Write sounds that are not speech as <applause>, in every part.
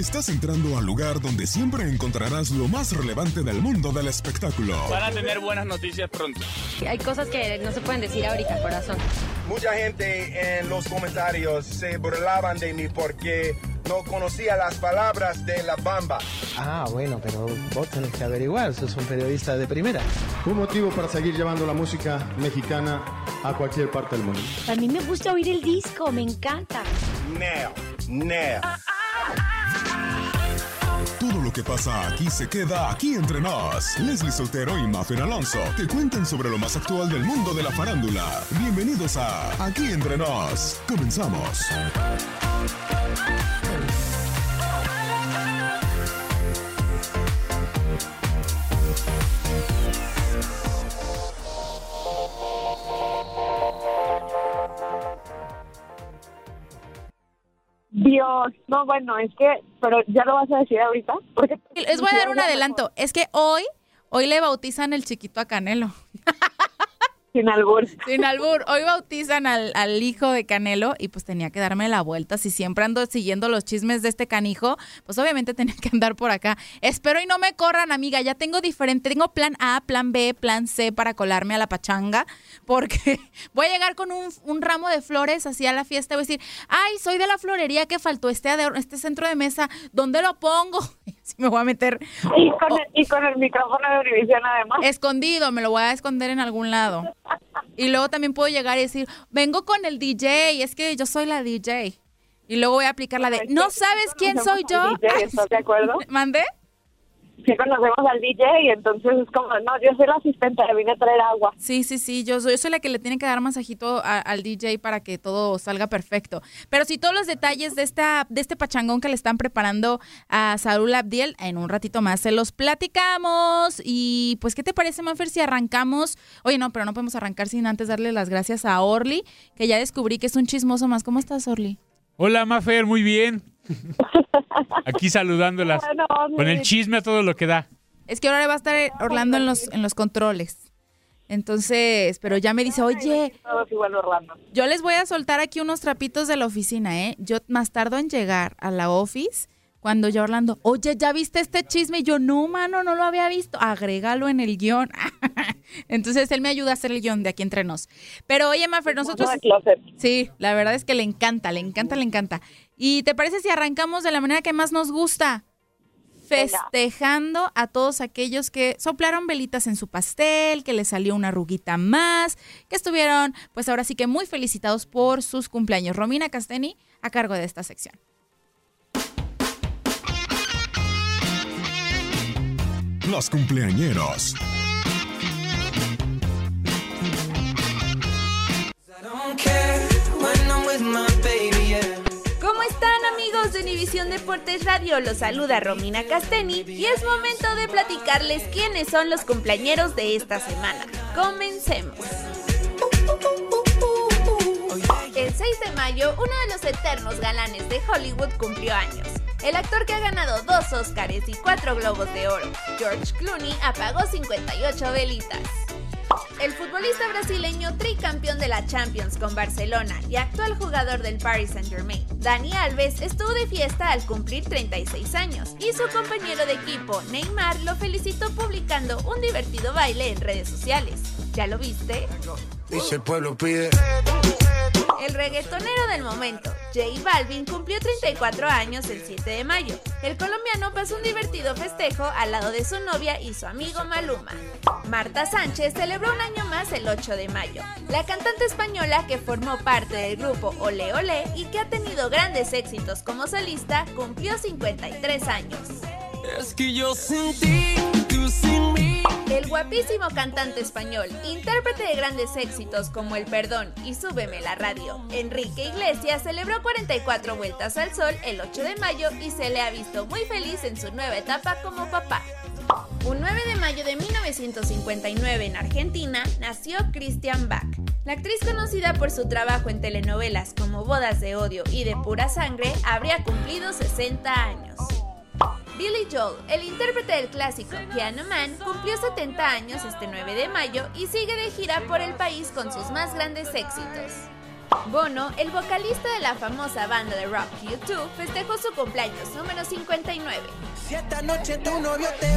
Estás entrando al lugar donde siempre encontrarás lo más relevante del mundo del espectáculo. Van a tener buenas noticias pronto. Hay cosas que no se pueden decir ahorita, corazón. Mucha gente en los comentarios se burlaban de mí porque no conocía las palabras de la bamba. Ah, bueno, pero vos tenés que averiguar, sos un periodista de primera. Un motivo para seguir llevando la música mexicana a cualquier parte del mundo. A mí me gusta oír el disco, me encanta. Neo, Todo lo que pasa aquí se queda aquí entre nos. Leslie Soltero y Mafer Alonso te cuentan sobre lo más actual del mundo de la farándula. Bienvenidos a Aquí entre nos. Comenzamos. No, bueno, es que, pero ya lo vas a decir ahorita. Porque Les voy a dar un adelanto. Es que hoy, hoy le bautizan el chiquito a Canelo. <laughs> Sin albur. Sin albur. Hoy bautizan al, al, hijo de Canelo y pues tenía que darme la vuelta. Si siempre ando siguiendo los chismes de este canijo, pues obviamente tenía que andar por acá. Espero y no me corran, amiga. Ya tengo diferente. Tengo plan A, plan B, plan C para colarme a la pachanga. Porque <laughs> voy a llegar con un, un ramo de flores así a la fiesta y voy a decir, ay, soy de la florería que faltó este, este centro de mesa. ¿Dónde lo pongo? <laughs> Sí, me voy a meter. Y con, el, y con el micrófono de Univisión además. Escondido, me lo voy a esconder en algún lado. Y luego también puedo llegar y decir, vengo con el DJ, es que yo soy la DJ. Y luego voy a aplicar la de, ¿no sabes quién soy yo? DJ, ¿Estás de acuerdo? <laughs> ¿Mandé? Sí, conocemos al DJ y entonces es como, no, yo soy la asistente, le vine a traer agua. Sí, sí, sí, yo soy, yo soy la que le tiene que dar masajito a, al DJ para que todo salga perfecto. Pero sí, todos los detalles de, esta, de este pachangón que le están preparando a Saúl Abdiel, en un ratito más se los platicamos. Y pues, ¿qué te parece, Manfer, si arrancamos? Oye, no, pero no podemos arrancar sin antes darle las gracias a Orly, que ya descubrí que es un chismoso más. ¿Cómo estás, Orly? Hola, Mafer, muy bien. Aquí saludándolas. Bueno, con el chisme a todo lo que da. Es que ahora va a estar Orlando en los, en los controles. Entonces, pero ya me dice, oye, yo les voy a soltar aquí unos trapitos de la oficina, ¿eh? Yo más tardo en llegar a la office cuando ya Orlando, oye, ¿ya viste este chisme? Y yo, no, mano, no lo había visto. Agrégalo en el guion. <laughs> Entonces él me ayuda a hacer el guion de aquí entre nos. Pero oye, Mafer, nosotros... Sí, la verdad es que le encanta, le encanta, le encanta. ¿Y te parece si arrancamos de la manera que más nos gusta? festejando a todos aquellos que soplaron velitas en su pastel, que les salió una ruguita más, que estuvieron, pues ahora sí que muy felicitados por sus cumpleaños. Romina Casteni a cargo de esta sección. Los cumpleañeros. ¿Cómo están de Univisión Deportes Radio? Los saluda Romina Casteni y es momento de platicarles quiénes son los cumpleañeros de esta semana. Comencemos. El 6 de mayo, uno de los eternos galanes de Hollywood cumplió años. El actor que ha ganado dos Oscars y cuatro Globos de Oro, George Clooney, apagó 58 velitas. El futbolista brasileño tricampeón de la Champions con Barcelona y actual jugador del Paris Saint-Germain, Dani Alves, estuvo de fiesta al cumplir 36 años y su compañero de equipo, Neymar, lo felicitó publicando un divertido baile en redes sociales. ¿Ya lo viste? Dice el pueblo pide. El reggaetonero del momento, J Balvin, cumplió 34 años el 7 de mayo. El colombiano pasó un divertido festejo al lado de su novia y su amigo Maluma. Marta Sánchez celebró un año más el 8 de mayo. La cantante española que formó parte del grupo Ole Ole y que ha tenido grandes éxitos como solista, cumplió 53 años. Es que yo sin mí. El guapísimo cantante español, intérprete de grandes éxitos como El Perdón y Súbeme la radio, Enrique Iglesias celebró 44 vueltas al sol el 8 de mayo y se le ha visto muy feliz en su nueva etapa como papá. Un 9 de mayo de 1959 en Argentina nació Christian Bach. La actriz conocida por su trabajo en telenovelas como Bodas de Odio y de Pura Sangre habría cumplido 60 años. Billy Joel, el intérprete del clásico Piano Man, cumplió 70 años este 9 de mayo y sigue de gira por el país con sus más grandes éxitos. Bono, el vocalista de la famosa banda de rock U2, festejó su cumpleaños número 59. Si esta noche tu novio te.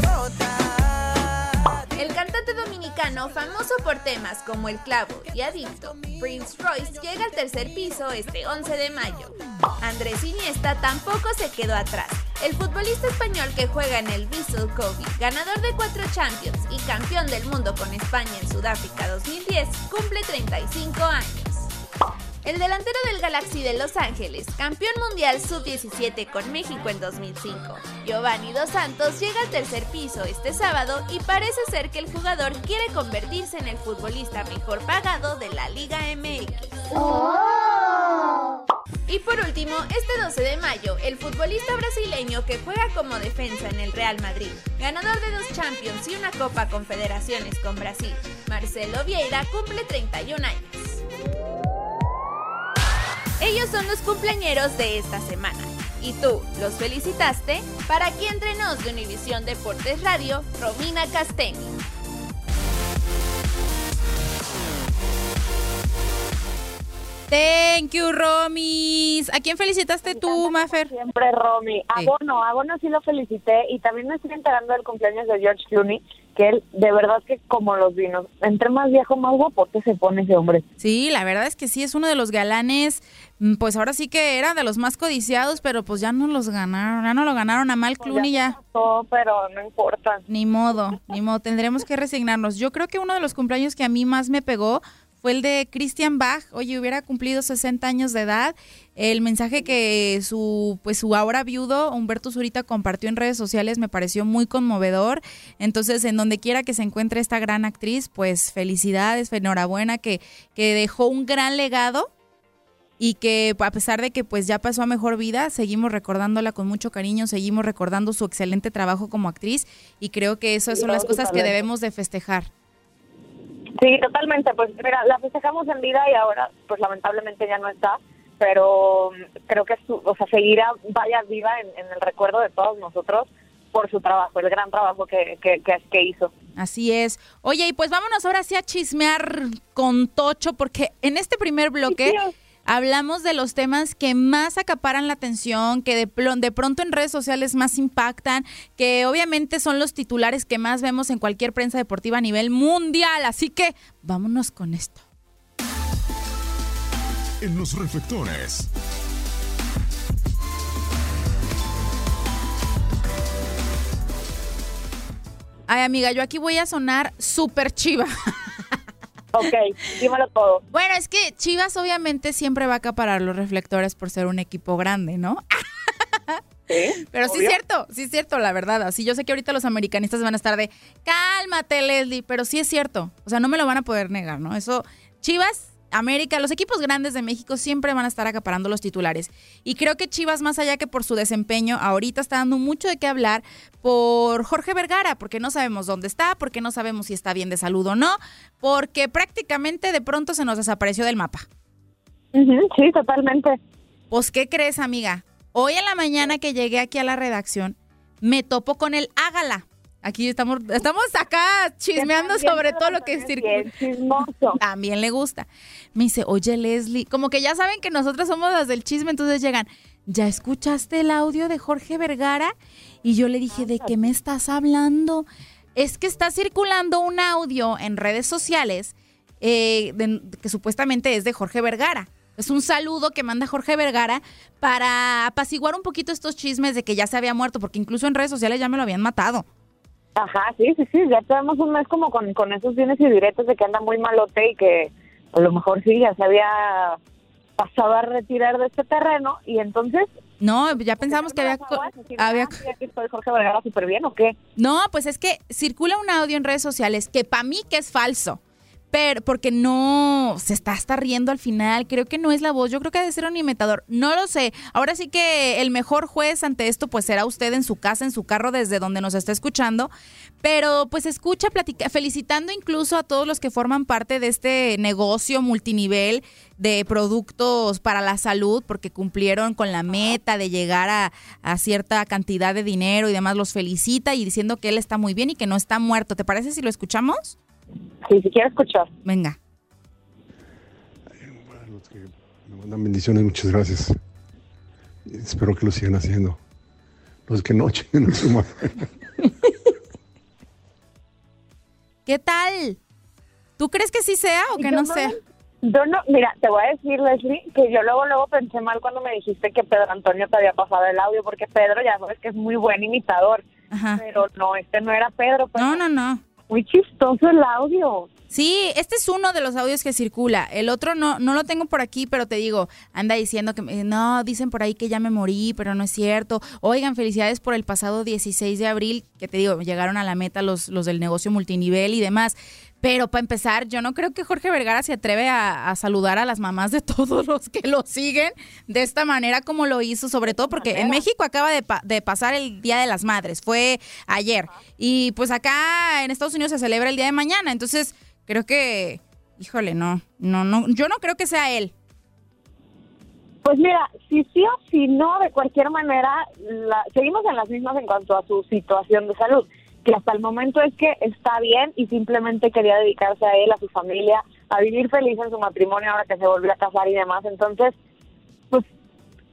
El cantante dominicano, famoso por temas como El Clavo y Adicto, Prince Royce, llega al tercer piso este 11 de mayo. Andrés Iniesta tampoco se quedó atrás. El futbolista español que juega en el Vissel Kobe, ganador de cuatro Champions y campeón del mundo con España en Sudáfrica 2010, cumple 35 años. El delantero del Galaxy de Los Ángeles, campeón mundial sub-17 con México en 2005, Giovanni Dos Santos llega al tercer piso este sábado y parece ser que el jugador quiere convertirse en el futbolista mejor pagado de la Liga MX. Y por último, este 12 de mayo, el futbolista brasileño que juega como defensa en el Real Madrid, ganador de dos Champions y una Copa Confederaciones con Brasil, Marcelo Vieira cumple 31 años. Ellos son los cumpleañeros de esta semana. ¿Y tú los felicitaste? Para aquí entre nos de Univisión Deportes Radio, Romina Casteni. Thank you, Romis. ¿A quién felicitaste tú, Mafer? Siempre Romy. A Bono, a Bono sí lo felicité y también me estoy enterando del cumpleaños de George Clooney, que él de verdad que como los vinos, entre más viejo, más guapote se pone ese hombre. Sí, la verdad es que sí, es uno de los galanes, mm, pues ahora sí que era de los más codiciados, pero pues ya no los ganaron, ya no lo ganaron a mal Clooney ya. No, pero no importa. Ni modo, ni modo, tendremos que resignarnos. Yo creo que uno de los cumpleaños que a mí más me pegó fue el de Christian Bach. Oye, hubiera cumplido 60 años de edad. El mensaje que su, pues su ahora viudo, Humberto Zurita, compartió en redes sociales me pareció muy conmovedor. Entonces, en donde quiera que se encuentre esta gran actriz, pues felicidades, enhorabuena, que, que dejó un gran legado y que a pesar de que pues ya pasó a mejor vida, seguimos recordándola con mucho cariño, seguimos recordando su excelente trabajo como actriz y creo que esas son las cosas que debemos de festejar. Sí, totalmente. Pues mira, la festejamos en vida y ahora, pues lamentablemente ya no está, pero creo que su, o sea, seguirá, vaya viva en, el recuerdo de todos nosotros por su trabajo, el gran trabajo que, que, que, hizo. Así es. Oye, y pues vámonos ahora sí a chismear con Tocho, porque en este primer bloque hablamos de los temas que más acaparan la atención, que de, de, pronto en redes sociales más impactan, que obviamente son los titulares que más vemos en cualquier prensa deportiva a nivel mundial. Así que vámonos con esto. En los reflectores. Ay, amiga, yo aquí voy a sonar súper chiva. Ok, dímelo todo. Bueno, es que Chivas obviamente siempre va a acaparar los reflectores por ser un equipo grande, ¿no? Sí, Pero sí es cierto, sí es cierto, la verdad. Así yo sé que ahorita los americanistas van a estar de, cálmate, Leslie, pero sí es cierto. O sea, no me lo van a poder negar, ¿no? Eso, Chivas, América, los equipos grandes de México siempre van a estar acaparando los titulares. Y creo que Chivas, más allá que por su desempeño, ahorita está dando mucho de qué hablar por Jorge Vergara, porque no sabemos dónde está, porque no sabemos si está bien de salud o no, porque prácticamente de pronto se nos desapareció del mapa. sí, totalmente. Pues, ¿qué crees, amiga? Hoy en la mañana que llegué aquí a la redacción, me topo con el Hágala. Aquí estamos, estamos acá chismeando sobre todo lo que bien chismoso. También le gusta. Me dice, oye Leslie, como que ya saben que nosotros somos las del chisme, entonces llegan, ¿ya escuchaste el audio de Jorge Vergara? Y yo le dije, ¿de qué me estás hablando? Es que está circulando un audio en redes sociales eh, de- que supuestamente es de Jorge Vergara. Es un saludo que manda Jorge Vergara para apaciguar un poquito estos chismes de que ya se había muerto, porque incluso en redes sociales ya me lo habían matado. Ajá, sí, sí, sí, ya tenemos un mes como con, con esos bienes y diretos de que anda muy malote y que a lo mejor sí, ya se había pasado a retirar de este terreno y entonces... No, ya pensamos que había... co- había ¿Ya que estoy Jorge Vergara súper bien o qué? No, pues es que circula un audio en redes sociales que para mí que es falso. Pero porque no se está hasta riendo al final, creo que no es la voz, yo creo que ha de ser un imitador, no lo sé. Ahora sí que el mejor juez ante esto pues será usted en su casa, en su carro desde donde nos está escuchando, pero pues escucha platica, felicitando incluso a todos los que forman parte de este negocio multinivel de productos para la salud porque cumplieron con la meta de llegar a, a cierta cantidad de dinero y demás, los felicita y diciendo que él está muy bien y que no está muerto. ¿Te parece si lo escuchamos? Sí, si quiero escuchar. Venga. Me mandan bendiciones, muchas gracias. Espero que lo sigan haciendo. Los que no, <laughs> chinguen a su madre. ¿Qué tal? ¿Tú crees que sí sea o que no sea? Yo no, mira, te voy a decir, Leslie, que yo luego luego pensé mal cuando me dijiste que Pedro Antonio te había pasado el audio, porque Pedro ya sabes que es muy buen imitador. Pero no, este no era Pedro. pues. No, no, no. Muy chistoso el audio. Sí, este es uno de los audios que circula. El otro no, no lo tengo por aquí, pero te digo, anda diciendo que no, dicen por ahí que ya me morí, pero no es cierto. Oigan, felicidades por el pasado 16 de abril, que te digo, llegaron a la meta los, los del negocio multinivel y demás. Pero para empezar, yo no creo que Jorge Vergara se atreve a, a saludar a las mamás de <laughs> todos los que lo siguen de esta manera como lo hizo, sobre todo porque en México acaba de, pa- de pasar el Día de las Madres, fue ayer. Y pues acá en Estados Unidos se celebra el día de mañana, entonces creo que, híjole, no, no, no, yo no creo que sea él. Pues mira, si sí o si no, de cualquier manera, la- seguimos en las mismas en cuanto a su situación de salud, que hasta el momento es que está bien y simplemente quería dedicarse a él, a su familia, a vivir feliz en su matrimonio ahora que se volvió a casar y demás. Entonces, pues,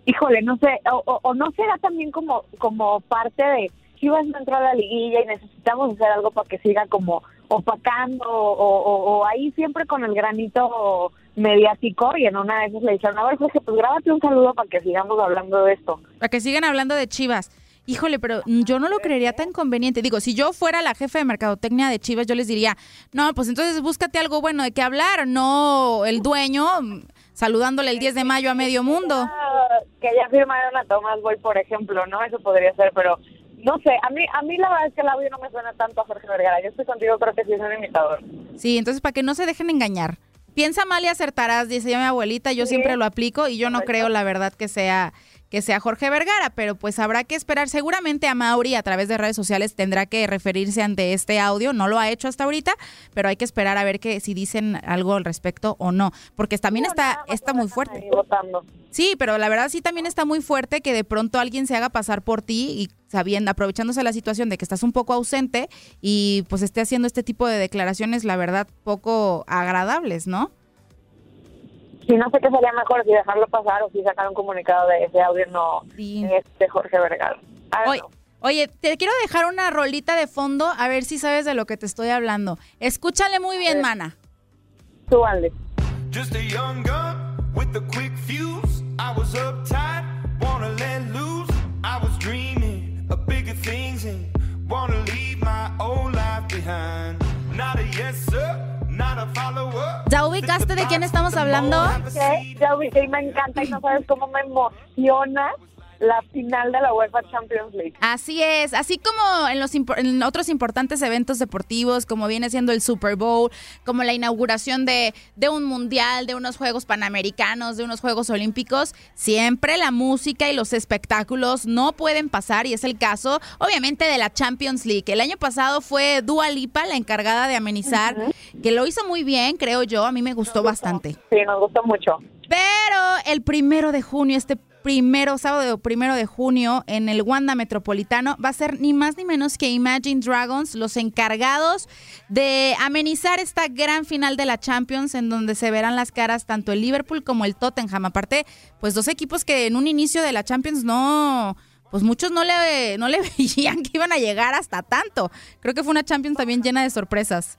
híjole, no sé, o, o- no será también como, como parte de Chivas no entró a la liguilla y necesitamos hacer algo para que siga como opacando o ahí siempre con el granito mediático y en una de esas le dijeron, a ver, Jorge, pues grábate un saludo para que sigamos hablando de esto. Para que sigan hablando de Chivas. Híjole, pero yo no lo creería tan conveniente. Digo, si yo fuera la jefe de mercadotecnia de Chivas, yo les diría, no, pues entonces búscate algo bueno de qué hablar, no el dueño mm, saludándole el 10 de mayo a medio mundo. Que ya firmaron a Tomás Boy, por ejemplo, ¿no? Eso podría ser, pero no sé, a mí, a mí la verdad es que el audio no me suena tanto a Jorge Vergara. Yo estoy contigo, creo que sí es un imitador. Sí, entonces para que no se dejen engañar. Piensa mal y acertarás, dice ya mi abuelita, yo Sí. siempre lo aplico y yo no creo la verdad que sea que sea Jorge Vergara, pero pues habrá que esperar. Seguramente a Mauri a través de redes sociales tendrá que referirse ante este audio, no lo ha hecho hasta ahorita, pero hay que esperar a ver que si dicen algo al respecto o no, porque también está está muy fuerte. Sí, pero la verdad sí también está muy fuerte que de pronto alguien se haga pasar por ti y sabiendo, aprovechándose la situación de que estás un poco ausente y pues esté haciendo este tipo de declaraciones, la verdad, poco agradables, ¿no? Sí, no sé qué sería mejor, si dejarlo pasar o si sacar un comunicado de ese audio no es de Jorge Vergara. Don't Oye, oye, te quiero dejar una rolita de fondo a ver si sabes de lo que te estoy hablando. Escúchale muy bien, mana. Súbanle. Just a young gun with a quick fuse. I was uptight, wanna let loose. I was dreaming of bigger things and wanna leave my old life ¿Ya ubicaste de quién estamos hablando? Sí, ya ubiqué y me encanta y no sabes cómo me emociona la final de la UEFA Champions League. Así es, así como en los en otros importantes eventos deportivos, como viene siendo el Super Bowl, como la inauguración de, de un mundial, de unos Juegos Panamericanos, de unos Juegos Olímpicos, siempre la música y los espectáculos no pueden pasar y es el caso, obviamente, de la Champions League. El año pasado fue Dua Lipa la encargada de amenizar, que lo hizo muy bien, creo yo, a mí me gustó bastante. Sí, nos gustó mucho. Pero el primero de junio, este primero, sábado primero de junio, en el Wanda Metropolitano, va a ser ni más ni menos que Imagine Dragons, los encargados de amenizar esta gran final de la Champions, en donde se verán las caras tanto el Liverpool como el Tottenham. Aparte, pues dos equipos que en un inicio de la Champions no. Pues muchos no le, no le <laughs> veían que iban a llegar hasta tanto. Creo que fue una Champions también llena de sorpresas.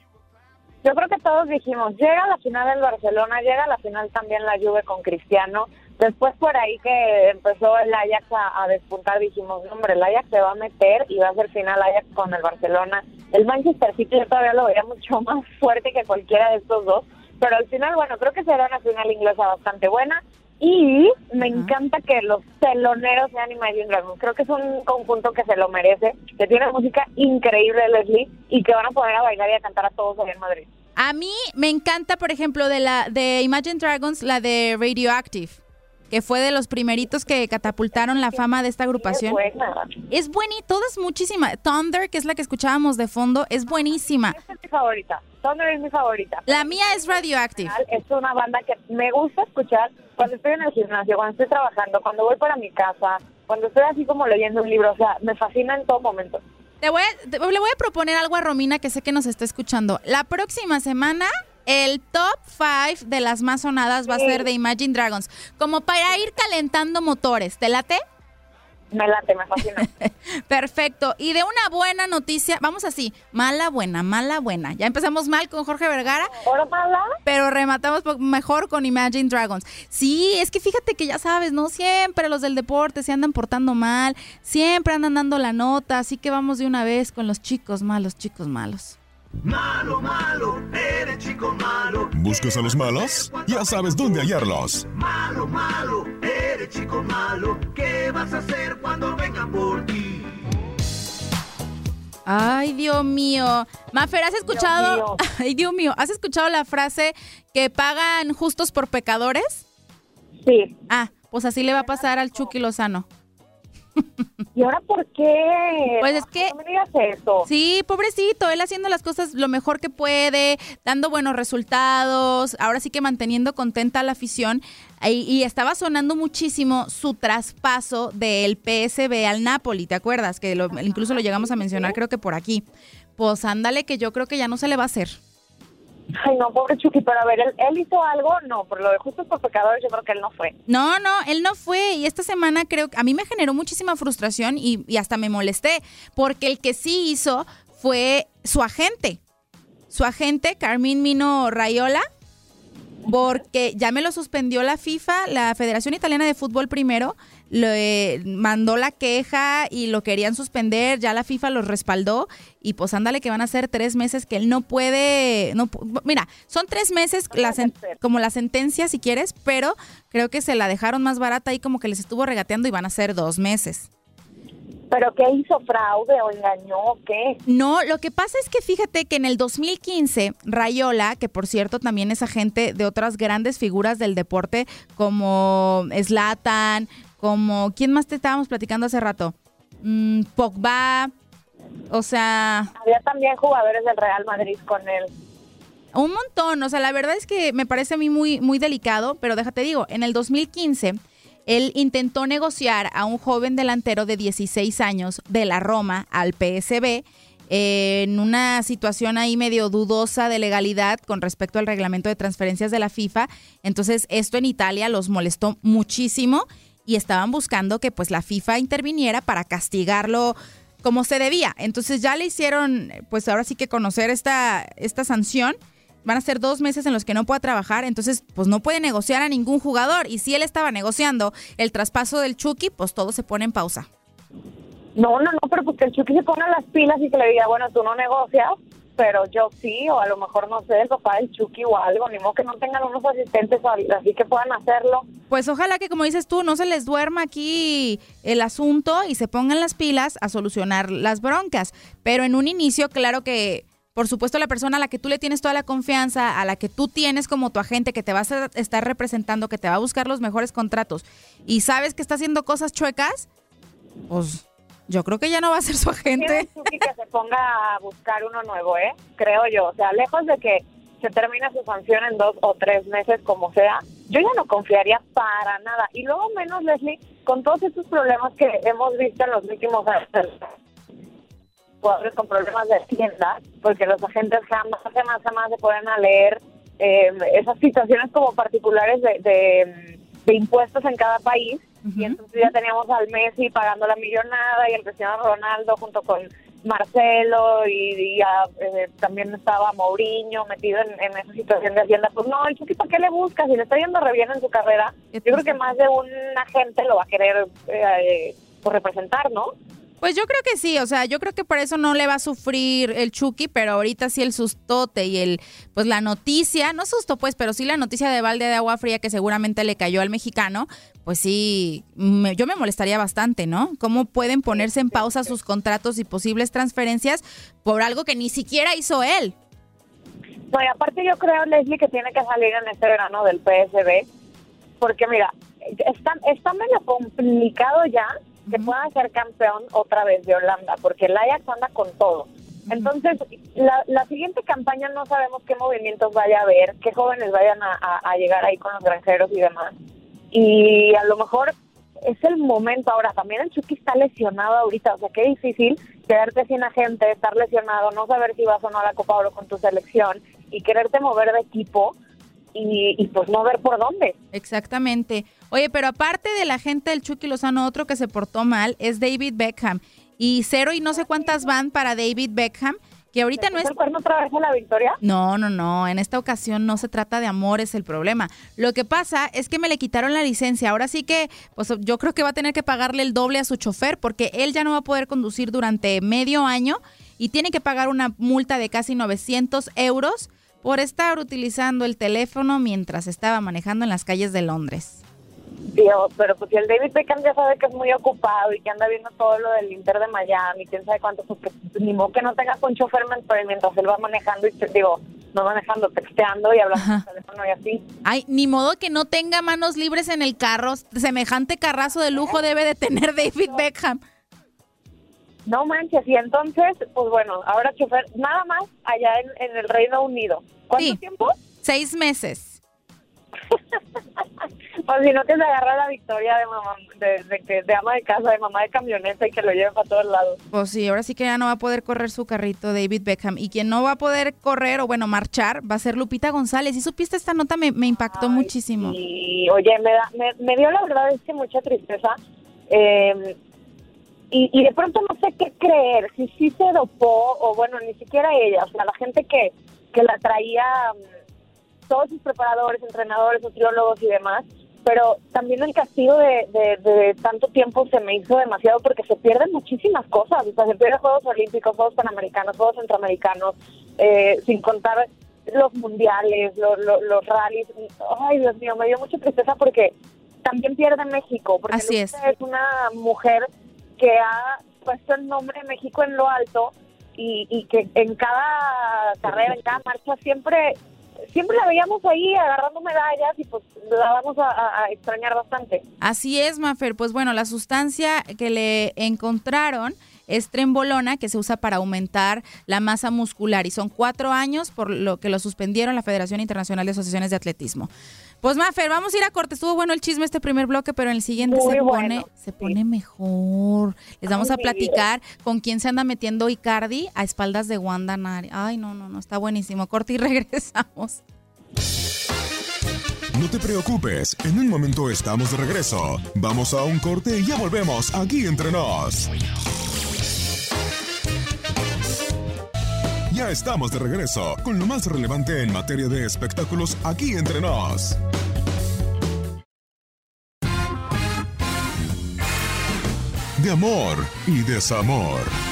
Yo creo que todos dijimos, llega la final del Barcelona, llega la final también la Juve con Cristiano. Después por ahí que empezó el Ajax a, a despuntar, dijimos, "No, hombre, el Ajax se va a meter y va a ser final Ajax con el Barcelona. El Manchester City yo todavía lo veía mucho <laughs> más fuerte que cualquiera de estos dos. Pero al final, bueno, creo que será una final inglesa bastante buena. Y me encanta que los teloneros sean Imagine Dragons. Creo que es un conjunto que se lo merece, que tiene música increíble, Leslie, y que van a poner a bailar y a cantar a todos allá en Madrid. A mí me encanta, por ejemplo, de la de Imagine Dragons, la de Radioactive, que fue de los primeritos que catapultaron la fama de esta agrupación. Es buena. Es buenísima, todas muchísima. Thunder, que es la que escuchábamos de fondo, es buenísima. Esa es mi favorita. Thunder es mi favorita. La mía es Radioactive. Es una banda que me gusta escuchar cuando estoy en el gimnasio, cuando estoy trabajando, cuando voy para mi casa, cuando estoy así como leyendo un libro. O sea, me fascina en todo momento. Te voy a- te- le voy a proponer algo a Romina que sé que nos está escuchando. La próxima semana, el top 5 de las más sonadas va a ser de Imagine Dragons. Como para ir calentando motores. ¿Te late? Me late, me fascina. <laughs> Perfecto. Y de una buena noticia, vamos así, mala, buena, mala, buena. Ya empezamos mal con Jorge Vergara. ¿Ahora mala? Pero rematamos mejor con Imagine Dragons. Sí, es que fíjate que ya sabes, ¿no? Siempre los del deporte se andan portando mal, siempre andan dando la nota, así que vamos de una vez con los chicos malos, chicos malos. Malo, malo, eres chico malo. ¿Buscas a los malos? Ya sabes dónde hallarlos. Malo, malo, eres chico malo. ¿Qué vas a hacer cuando vengan por ti? Ay, Dios mío. Mafer, ¿has escuchado? <laughs> Ay, Dios mío. ¿Has escuchado la frase que pagan justos por pecadores? Sí. Ah, pues así le va a pasar al Chucky Lozano. <laughs> ¿Y ahora por qué? Pues es que... No me digas eso. Sí, pobrecito, él haciendo las cosas lo mejor que puede, dando buenos resultados, ahora sí que manteniendo contenta a la afición. Y, y estaba sonando muchísimo su traspaso del PSB al Napoli, ¿te acuerdas? Que lo- incluso lo llegamos a mencionar creo que por aquí. Pues ándale que yo creo que ya no se le va a hacer. Ay, no, pobre Chucky, pero a ver, ¿él, hizo algo? No, por lo de justos por pecadores yo creo que él no fue. No, no, él no fue. Y esta semana creo que a mí me generó muchísima frustración y, y hasta me molesté, porque el que sí hizo fue su agente. Su agente, Carmín Mino Rayola, porque ya me lo suspendió la FIFA, la Federación Italiana de Fútbol primero, le mandó la queja y lo querían suspender, ya la FIFA los respaldó y pues ándale que van a ser tres meses que él no puede, no, mira, son tres meses la sen- como la sentencia si quieres, pero creo que se la dejaron más barata y como que les estuvo regateando y van a ser dos meses. ¿Pero qué hizo? ¿Fraude o engañó qué? No, lo que pasa es que fíjate que en el 2015, Rayola, que por cierto también es agente de otras grandes figuras del deporte, como Slatan, como. ¿Quién más te estábamos platicando hace rato? Mm, Pogba. O sea, Había también jugadores del Real Madrid con él. un montón. O sea, la verdad es que me parece a mí muy, muy delicado, pero déjate digo, en el 2015 él intentó negociar a un joven delantero de 16 años de la Roma al PSB eh, en una situación ahí medio dudosa de legalidad con respecto al reglamento de transferencias de la FIFA. Entonces, esto en Italia los molestó muchísimo y estaban buscando que pues la FIFA interviniera para castigarlo como se debía. Entonces ya le hicieron, pues ahora sí que conocer esta, esta sanción. Van a ser dos meses en los que no pueda trabajar, entonces pues no puede negociar a ningún jugador. Y si él estaba negociando el traspaso del Chucky, pues todo se pone en pausa. No, no, no, pero porque el Chucky se ponga las pilas y que le diga, bueno, tú no negocias, pero yo sí, o a lo mejor no sé, el papá del Chucky o algo, ni modo que no tengan unos asistentes así que puedan hacerlo. Pues ojalá que, como dices tú, no se les duerma aquí el asunto y se pongan las pilas a solucionar las broncas. Pero en un inicio, claro que por supuesto, la persona a la que tú le tienes toda la confianza, a la que tú tienes como tu agente, que te va a estar representando, que te va a buscar los mejores contratos y sabes que está haciendo cosas chuecas, pues yo creo que ya no va a ser su agente. que se ponga a buscar uno nuevo, ¿eh? Creo yo. O sea, lejos de que se termine su sanción en dos o tres meses, como sea, yo ya no confiaría para nada. Y luego menos, Leslie, con todos estos problemas que hemos visto en los últimos años, jugadores con problemas de tienda, porque los agentes jamás, jamás, jamás se pueden a leer eh, esas situaciones como particulares de, de impuestos en cada país y entonces ya teníamos al Messi pagando la millonada y el Cristiano Ronaldo junto con Marcelo y, eh, también estaba Mourinho metido en, esa situación de Hacienda. Pues no, el Chucky, ¿para qué le buscas? Si le está yendo re bien en su carrera, yo creo que más de un agente lo va a querer eh, pues, representar, ¿no? Pues yo creo que sí, o sea, yo creo que por eso no le va a sufrir el Chucky, pero ahorita sí el sustote y el, pues la noticia, no susto pues, pero sí la noticia de balde de agua fría que seguramente le cayó al mexicano, pues sí, yo me molestaría bastante, ¿no? ¿Cómo pueden ponerse en pausa sus contratos y posibles transferencias por algo que ni siquiera hizo él? No, y aparte yo creo, Leslie, que tiene que salir en este verano del PSB, porque mira, está, está medio complicado ya que pueda ser campeón otra vez de Holanda, porque el Ajax anda con todo. Entonces, la, la, siguiente campaña no sabemos qué movimientos vaya a haber, qué jóvenes vayan a, llegar ahí con los granjeros y demás. Y a lo mejor es el momento ahora. También el Chucky está lesionado ahorita, o sea, qué difícil quedarte sin agente, estar lesionado, no saber si vas o no a la Copa Oro con tu selección y quererte mover de equipo y, y pues no ver por dónde. Exactamente. Oye, pero aparte de la gente del Chucky Lozano, otro que se portó mal es David Beckham. Y cero y no sé cuántas van para David Beckham, que ahorita no es... ¿El cuerno otra vez la victoria? No, no, no. En esta ocasión no se trata de amor, es el problema. Lo que pasa es que me le quitaron la licencia. Ahora sí que, pues yo creo que va a tener que pagarle el doble a su chofer porque él ya no va a poder conducir durante medio año y tiene que pagar una multa de casi 900 euros por estar utilizando el teléfono mientras estaba manejando en las calles de Londres. Dios, pero pues si el David Beckham ya sabe que es muy ocupado y que anda viendo todo lo del Inter de Miami, quién sabe cuánto, pues ni modo que no tenga con chofer mientras él va manejando y digo, no manejando, texteando y hablando por teléfono y así. Ay, ni modo que no tenga manos libres en el carro, semejante carrazo de lujo debe de tener David Beckham. No manches, y entonces, pues bueno, ahora chofer, nada más allá en, el Reino Unido. ¿Cuánto tiempo? Seis meses. o <laughs> si no que se agarra la victoria de mamá, de, de, ama de casa, de mamá de camioneta y que lo lleve para todos lados. Pues sí, ahora sí que ya no va a poder correr su carrito David Beckham. Y quien no va a poder correr o bueno, marchar va a ser Lupita González. Y supiste esta nota me, me impactó muchísimo. Y oye, me, da, me, dio la verdad es que mucha tristeza. Eh, y, y de pronto no sé qué creer, si sí se dopó o bueno, ni siquiera ella, o sea, la gente que, que la traía todos sus preparadores, entrenadores, nutriólogos y demás, pero también el castigo de, tanto tiempo se me hizo demasiado porque se pierden muchísimas cosas, o sea, se pierden Juegos Olímpicos, Juegos Panamericanos, Juegos Centroamericanos, eh, sin contar los mundiales, los, los, rallies. Ay, Dios mío, me dio mucha tristeza porque también pierde México, porque Así es. es una mujer que ha puesto el nombre de México en lo alto y, y que en cada carrera, en cada marcha siempre siempre la veíamos ahí agarrando medallas y pues la vamos a, extrañar bastante. Así es, Mafer. Pues bueno, la sustancia que le encontraron es trembolona que se usa para aumentar la masa muscular y son cuatro años por lo que lo suspendieron la Federación Internacional de Asociaciones de Atletismo. Pues Mafer, vamos a ir a corte. Estuvo bueno el chisme este primer bloque, pero en el siguiente se pone, se pone mejor. Les vamos a platicar con quién se anda metiendo Icardi a espaldas de Wanda Nari. Ay, no, no, no, está buenísimo. Corte y <laughs> regresamos. No te preocupes, en un momento estamos de regreso. Vamos a un corte y ya volvemos aquí entre nos. Ya estamos de regreso con lo más relevante en materia de espectáculos aquí entre nos. De amor y desamor.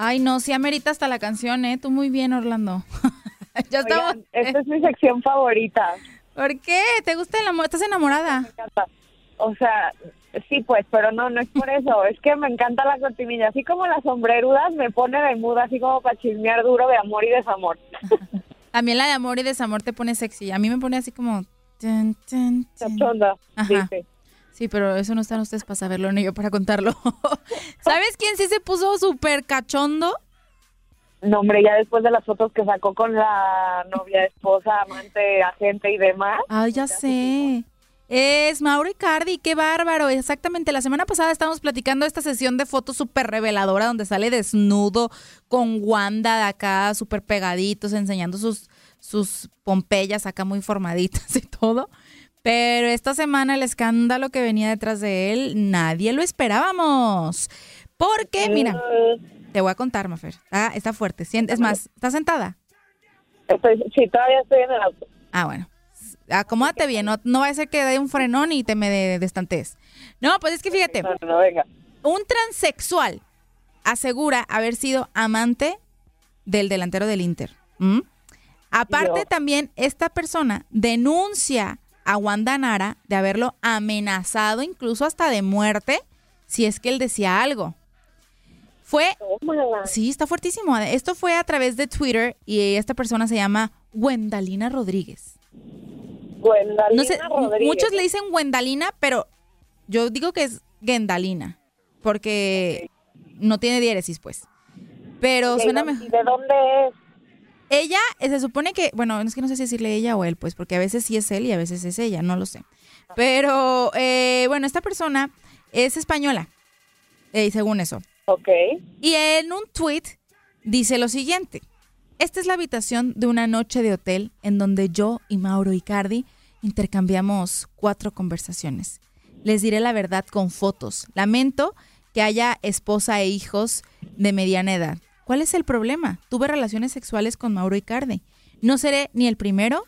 Ay, no, sí amerita hasta la canción, ¿eh? Tú muy bien, Orlando. <laughs> ya estamos. Oigan, esta es mi sección favorita. ¿Por qué? ¿Te gusta el amor? ¿Estás enamorada? Me encanta. O sea, sí, pues, pero no, no es por eso. <laughs> es que me encanta la cortinilla. Así como las sombrerudas me pone de muda, así como para chismear duro de amor y desamor. <laughs> También la de amor y desamor te pone sexy. A mí me pone así como... Cachonda, Ajá. Sí, pero eso no están ustedes para saberlo ni yo para contarlo. <laughs> ¿Sabes quién sí se puso súper cachondo? No, hombre, ya después de las fotos que sacó con la novia, esposa, amante, agente y demás. Ay, ya sé. Es Mauro Icardi, qué bárbaro. Exactamente, la semana pasada estábamos platicando esta sesión de fotos súper reveladora donde sale desnudo con Wanda de acá, súper pegaditos, enseñando sus, sus pompeyas acá muy formaditas y todo. Pero esta semana el escándalo que venía detrás de él, nadie lo esperábamos. Porque, mira, te voy a contar, Mafer. Está, está fuerte. Es más, ¿estás sentada? sí, todavía estoy en el auto. Ah, bueno. Acomódate bien, no, no va a ser que dé un frenón y te me destantes. No, pues es que fíjate. Un transexual asegura haber sido amante del delantero del Inter. Aparte, también esta persona denuncia a Wanda Nara de haberlo amenazado incluso hasta de muerte si es que él decía algo. Fue... Sí, está fuertísimo. Esto fue a través de Twitter y esta persona se llama Wendalina Rodríguez. Wendalina Rodríguez. Muchos le dicen Wendalina, pero yo digo que es Gendalina, porque no tiene diéresis, pues. Pero suena mejor. ¿Y de dónde es? Ella, eh, se supone que, bueno, es que no sé si decirle ella o él, pues, porque a veces sí es él y a veces es ella, no lo sé. Pero, eh, bueno, esta persona es española, eh, según eso. Ok. Y en un tweet dice lo siguiente. Esta es la habitación de una noche de hotel en donde yo y Mauro Icardi intercambiamos cuatro conversaciones. Les diré la verdad con fotos. Lamento que haya esposa e hijos de mediana edad. ¿Cuál es el problema? Tuve relaciones sexuales con Mauro Icardi. No seré ni el primero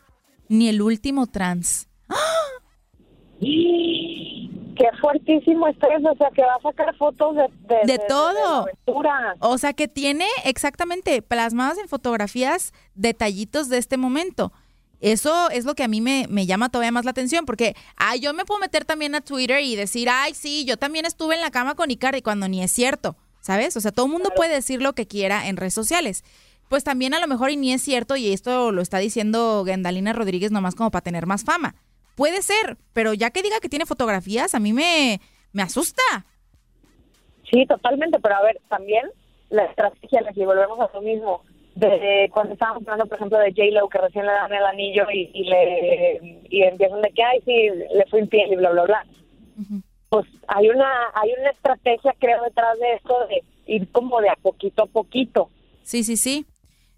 ni el último trans. <gasps> Qué fuertísimo esto es, o sea, que va a sacar fotos de, de, todo. o sea, que tiene exactamente plasmadas en fotografías detallitos de este momento. Eso es lo que a mí me, me, llama todavía más la atención, porque ay, yo me puedo meter también a Twitter y decir, ay, sí, yo también estuve en la cama con Icardi, cuando ni es cierto. ¿Sabes? O sea, todo el mundo puede decir lo que quiera en redes sociales. Pues también a lo mejor y ni es cierto y esto lo está diciendo Gendalina Rodríguez nomás como para tener más fama. Puede ser, pero ya que diga que tiene fotografías, a mí me, me asusta. Sí, totalmente, pero a ver, también la estrategia, si volvemos a lo mismo, de cuando estábamos hablando, por ejemplo, de J-Lo, que recién le dan el anillo y, le y empiezan de que, ay, sí, le fue infiel y bla, bla, bla pues hay una hay una estrategia creo detrás de esto de ir como de a poquito a poquito. Sí, sí, sí.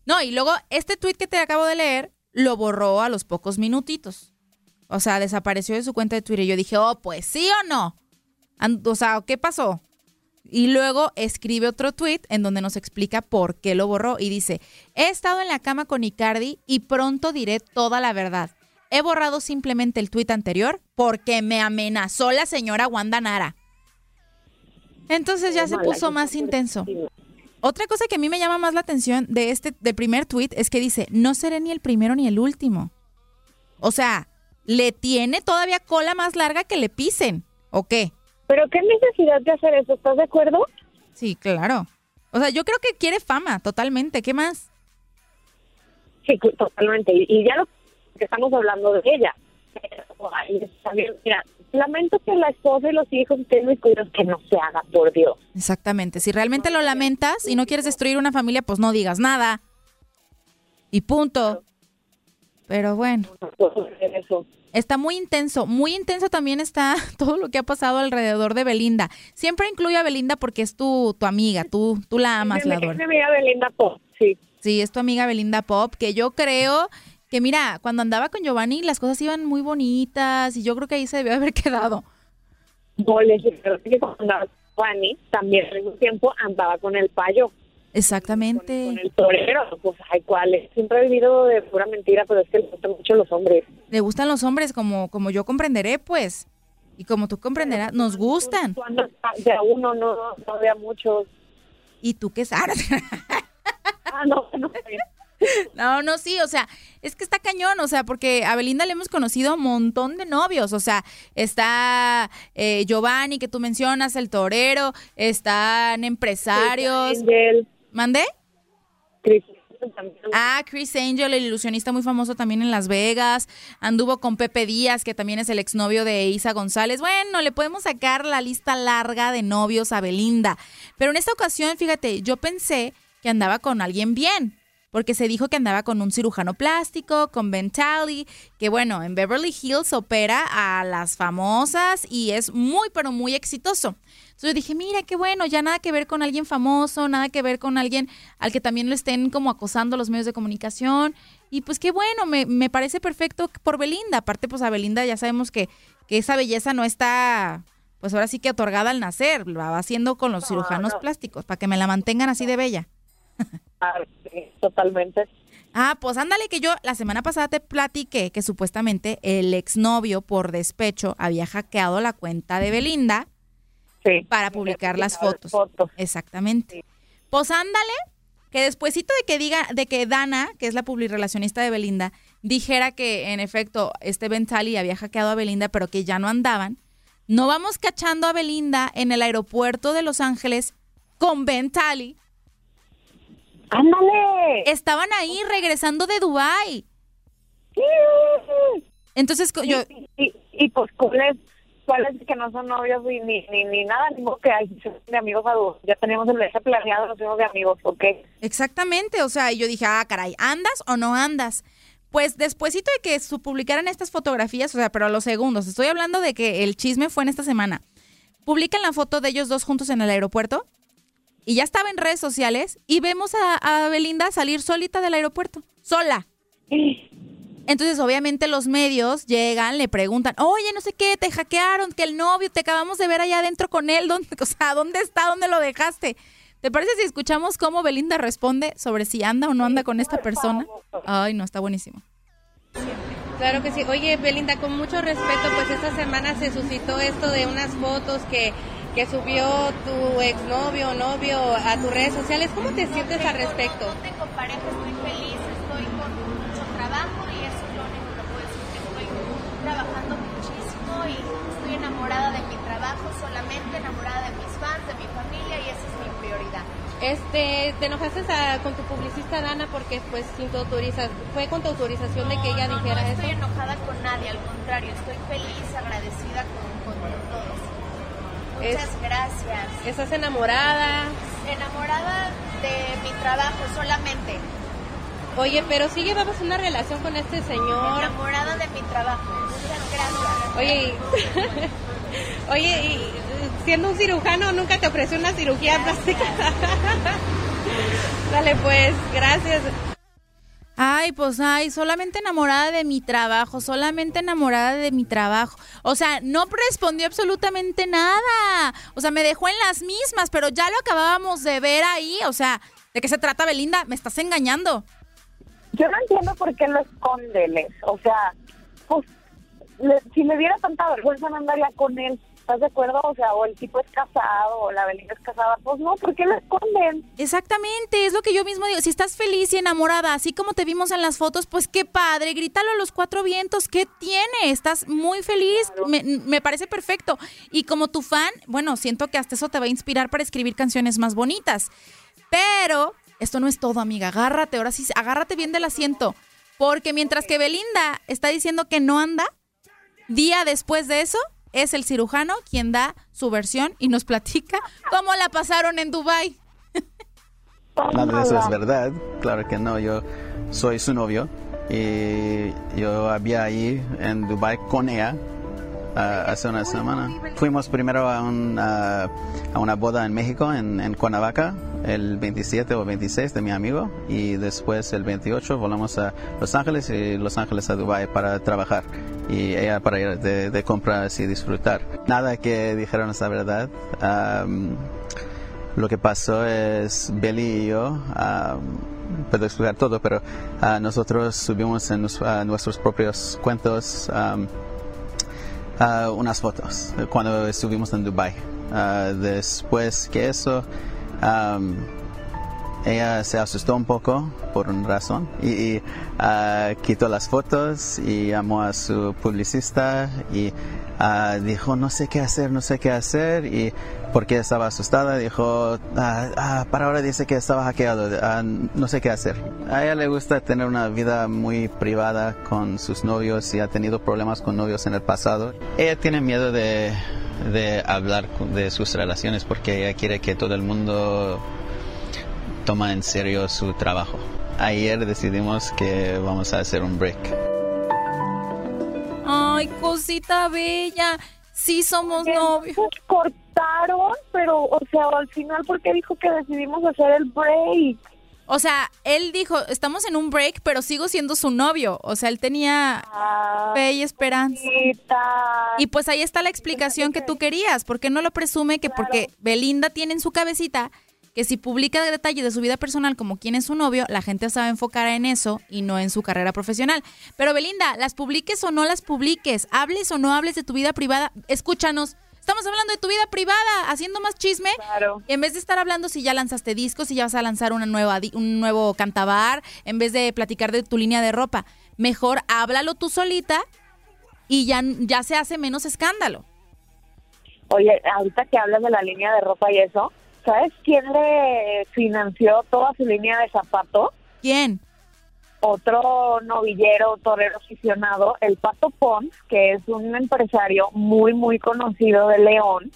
No, y luego este tweet que te acabo de leer lo borró a los pocos minutitos. O sea, desapareció de su cuenta de Twitter. Y yo dije, oh, pues sí o no. O sea, ¿qué pasó? Y luego escribe otro tweet en donde nos explica por qué lo borró y dice, he estado en la cama con Icardi y pronto diré toda la verdad. He borrado simplemente el tuit anterior porque me amenazó la señora Wanda Nara. Entonces ya se puso más intenso. Otra cosa que a mí me llama más la atención de este de primer tuit es que dice, no seré ni el primero ni el último. O sea, le tiene todavía cola más larga que le pisen, ¿o qué? Pero qué necesidad de hacer eso, ¿estás de acuerdo? Sí, claro. O sea, yo creo que quiere fama, totalmente. ¿Qué más? Sí, totalmente. Y ya lo que estamos hablando de ella. mira, lamento que la esposa y los hijos estén muy cuidados, que no se haga, por Dios. Exactamente. Si realmente lo lamentas y no quieres destruir una familia, pues no digas nada. Y punto. Pero bueno. Está muy intenso, muy intenso también está <laughs> todo lo que ha pasado alrededor de Belinda. Siempre incluyo a Belinda porque es tu, tu amiga, tú, tú la amas, la Es mi amiga Belinda Pop, sí. Sí, es tu amiga Belinda Pop, que yo creo que mira, cuando andaba con Giovanni las cosas iban muy bonitas y yo creo que ahí se debió haber <laughs> quedado. No, pero que cuando andaba con Giovanni también al mismo tiempo andaba con el payo. Exactamente. Con, el torero, pues ay, ¿cuál es? Siempre he vivido de pura mentira, pero es que le gustan mucho los hombres. Le gustan los hombres, como, como yo comprenderé, pues. Y como tú comprenderás, nos gustan. Cuando de a uno, no, no de a muchos. ¿Y tú qué sabes? <laughs> ah, no, no. No, no, sí, o sea, es que está cañón, o sea, porque a Belinda le hemos conocido un montón de novios, o sea, está eh, Giovanni, que tú mencionas, el torero, están empresarios. ¿Mandé? Chris Ah, Chris Angel, el ilusionista muy famoso también en Las Vegas. Anduvo con Pepe Díaz, que también es el exnovio de Isa González. Bueno, le podemos sacar la lista larga de novios a Belinda. Pero en esta ocasión, fíjate, yo pensé que andaba con alguien bien porque se dijo que andaba con un cirujano plástico, con Ben Talley, que bueno, en Beverly Hills opera a las famosas y es muy, pero muy exitoso. Entonces yo dije, mira, qué bueno, ya nada que ver con alguien famoso, nada que ver con alguien al que también lo estén como acosando los medios de comunicación. Y pues qué bueno, me, me parece perfecto por Belinda. Aparte, pues a Belinda ya sabemos que, que esa belleza no está pues ahora sí que otorgada al nacer, lo va haciendo con los cirujanos plásticos, para que me la mantengan así de bella. Ah, totalmente. Ah, pues ándale que yo la semana pasada te platiqué que supuestamente el exnovio por despecho había hackeado la cuenta de Belinda para publicar las fotos. Exactamente. Pues ándale que despuésito de que diga de que Dana, que es la publirelacionista de Belinda, dijera que en efecto este Bentali había hackeado a Belinda, pero que ya no andaban, no vamos cachando a Belinda en el aeropuerto de Los Ángeles con Bentali ¡Ándale! Estaban ahí regresando de Dubai. Entonces yo... Y, y, pues cuáles es que no son novios ni, ni, ni, nada, ni que hay de amigos adultos. Ya tenemos el viaje planeado, nos fuimos de amigos, ¿ok? Exactamente, o sea, yo dije, ah, caray, ¿andas o no andas? Pues despuésito de que su publicaran estas fotografías, o sea, pero a los segundos, estoy hablando de que el chisme fue en esta semana. Publican la foto de ellos dos juntos en el aeropuerto y ya estaba en redes sociales y vemos a, Belinda salir solita del aeropuerto, sola. Entonces, obviamente, los medios llegan, le preguntan, oye, no sé qué, te hackearon, que el novio, te acabamos de ver allá adentro con él, ¿dónde, <laughs> o sea, ¿dónde está? ¿Dónde lo dejaste? ¿Te parece si escuchamos cómo Belinda responde sobre si anda o no anda con esta persona? Ay, no, está buenísimo. Claro que sí. Oye, Belinda, con mucho respeto, pues esta semana se suscitó esto de unas fotos que que subió tu exnovio o novio a tus redes sociales. ¿Cómo te sientes al respecto? No tengo pareja, estoy feliz, estoy con mucho trabajo y eso es lo único que puedo decir, que estoy trabajando muchísimo y estoy enamorada de mi trabajo, solamente enamorada de mis fans, de mi familia y esa es mi prioridad. Este, te enojaste con tu publicista Dana porque pues sin tu autorización, fue con tu autorización de que ella dijera no eso. No estoy enojada con nadie, al contrario, estoy feliz, agradecida con, con todos. Muchas gracias. ¿Estás enamorada? Enamorada de mi trabajo solamente. Oye, pero sí llevabas una relación con este señor. Enamorada de mi trabajo. Muchas gracias. Oye, <laughs> oye, y siendo un cirujano, ¿nunca te ofreció una cirugía plástica? <laughs> Dale pues, gracias. Ay, pues ay, solamente enamorada de mi trabajo, solamente enamorada de mi trabajo. O sea, no respondió absolutamente nada. O sea, me dejó en las mismas, pero ya lo acabábamos de ver ahí. O sea, ¿de qué se trata, Belinda? Me estás engañando. Yo no entiendo por qué lo esconde, O sea, pues, si le diera tanta vergüenza no andaría con él. ¿Estás de acuerdo? O sea, o el tipo es casado o la Belinda es casada. Pues no, ¿por qué lo esconden? Exactamente, es lo que yo mismo digo. Si estás feliz y enamorada, así como te vimos en las fotos, pues qué padre, grítalo a los cuatro vientos. ¿Qué tiene? Estás muy feliz. Me, me parece perfecto. Y como tu fan, bueno, siento que hasta eso te va a inspirar para escribir canciones más bonitas. Pero esto no es todo, amiga. Agárrate, ahora sí, agárrate bien del asiento. Porque mientras que Belinda está diciendo que no anda, día después de eso, es el cirujano quien da su versión y nos platica cómo la pasaron en Dubai. Nada de eso es verdad, claro que no, yo soy su novio y yo había ahí en Dubai con ella uh, hace una semana. Fuimos primero a, un, uh, a una boda en México, en, en, Cuernavaca, el 27 o 26 de mi amigo, y después el 28 volamos a Los Ángeles y Los Ángeles a Dubai para trabajar y ella para ir de, compras y disfrutar. Nada que dijeron esa verdad. Um, lo que pasó es Belly y yo, um, puedo explicar todo, pero uh, nosotros subimos en nuestros propios cuentos um, uh, unas fotos cuando estuvimos en Dubai. Uh, después que eso, ella se asustó un poco por una razón y, y, ah, quitó las fotos y llamó a su publicista y ah, dijo no sé qué hacer, no sé qué hacer y porque estaba asustada dijo ah, ah, para ahora dice que estaba hackeado, ah, no sé qué hacer. A ella le gusta tener una vida muy privada con sus novios y ha tenido problemas con novios en el pasado. Ella tiene miedo de, de hablar de sus relaciones porque ella quiere que todo el mundo toma en serio su trabajo. Ayer decidimos que vamos a hacer un break. Cosita bella. Sí somos novios. cortaron, pero, o sea, al final, ¿por qué dijo que decidimos hacer el break? O sea, él dijo, estamos en un break, pero sigo siendo su novio. O sea, él tenía fe y esperanza. Y pues ahí está la explicación que tú querías. ¿Por qué no lo presume que porque Belinda tiene en su cabecita que si publica detalles de su vida personal como quién es su novio, la gente se va a enfocar en eso y no en su carrera profesional. Pero Belinda, las publiques o no las publiques, hables o no hables de tu vida privada, escúchanos. Estamos hablando de tu vida privada, haciendo más chisme. En vez de estar hablando si ya lanzaste discos, si ya vas a lanzar una nueva, un nuevo cantabar, en vez de platicar de tu línea de ropa, mejor háblalo tú solita y ya, ya se hace menos escándalo. Oye, ahorita que hablas de la línea de ropa y eso, ¿sabes quién le financió toda su línea de zapatos? ¿Quién? Otro novillero, torero aficionado, el Pato Pons, que es un empresario muy, muy conocido de León,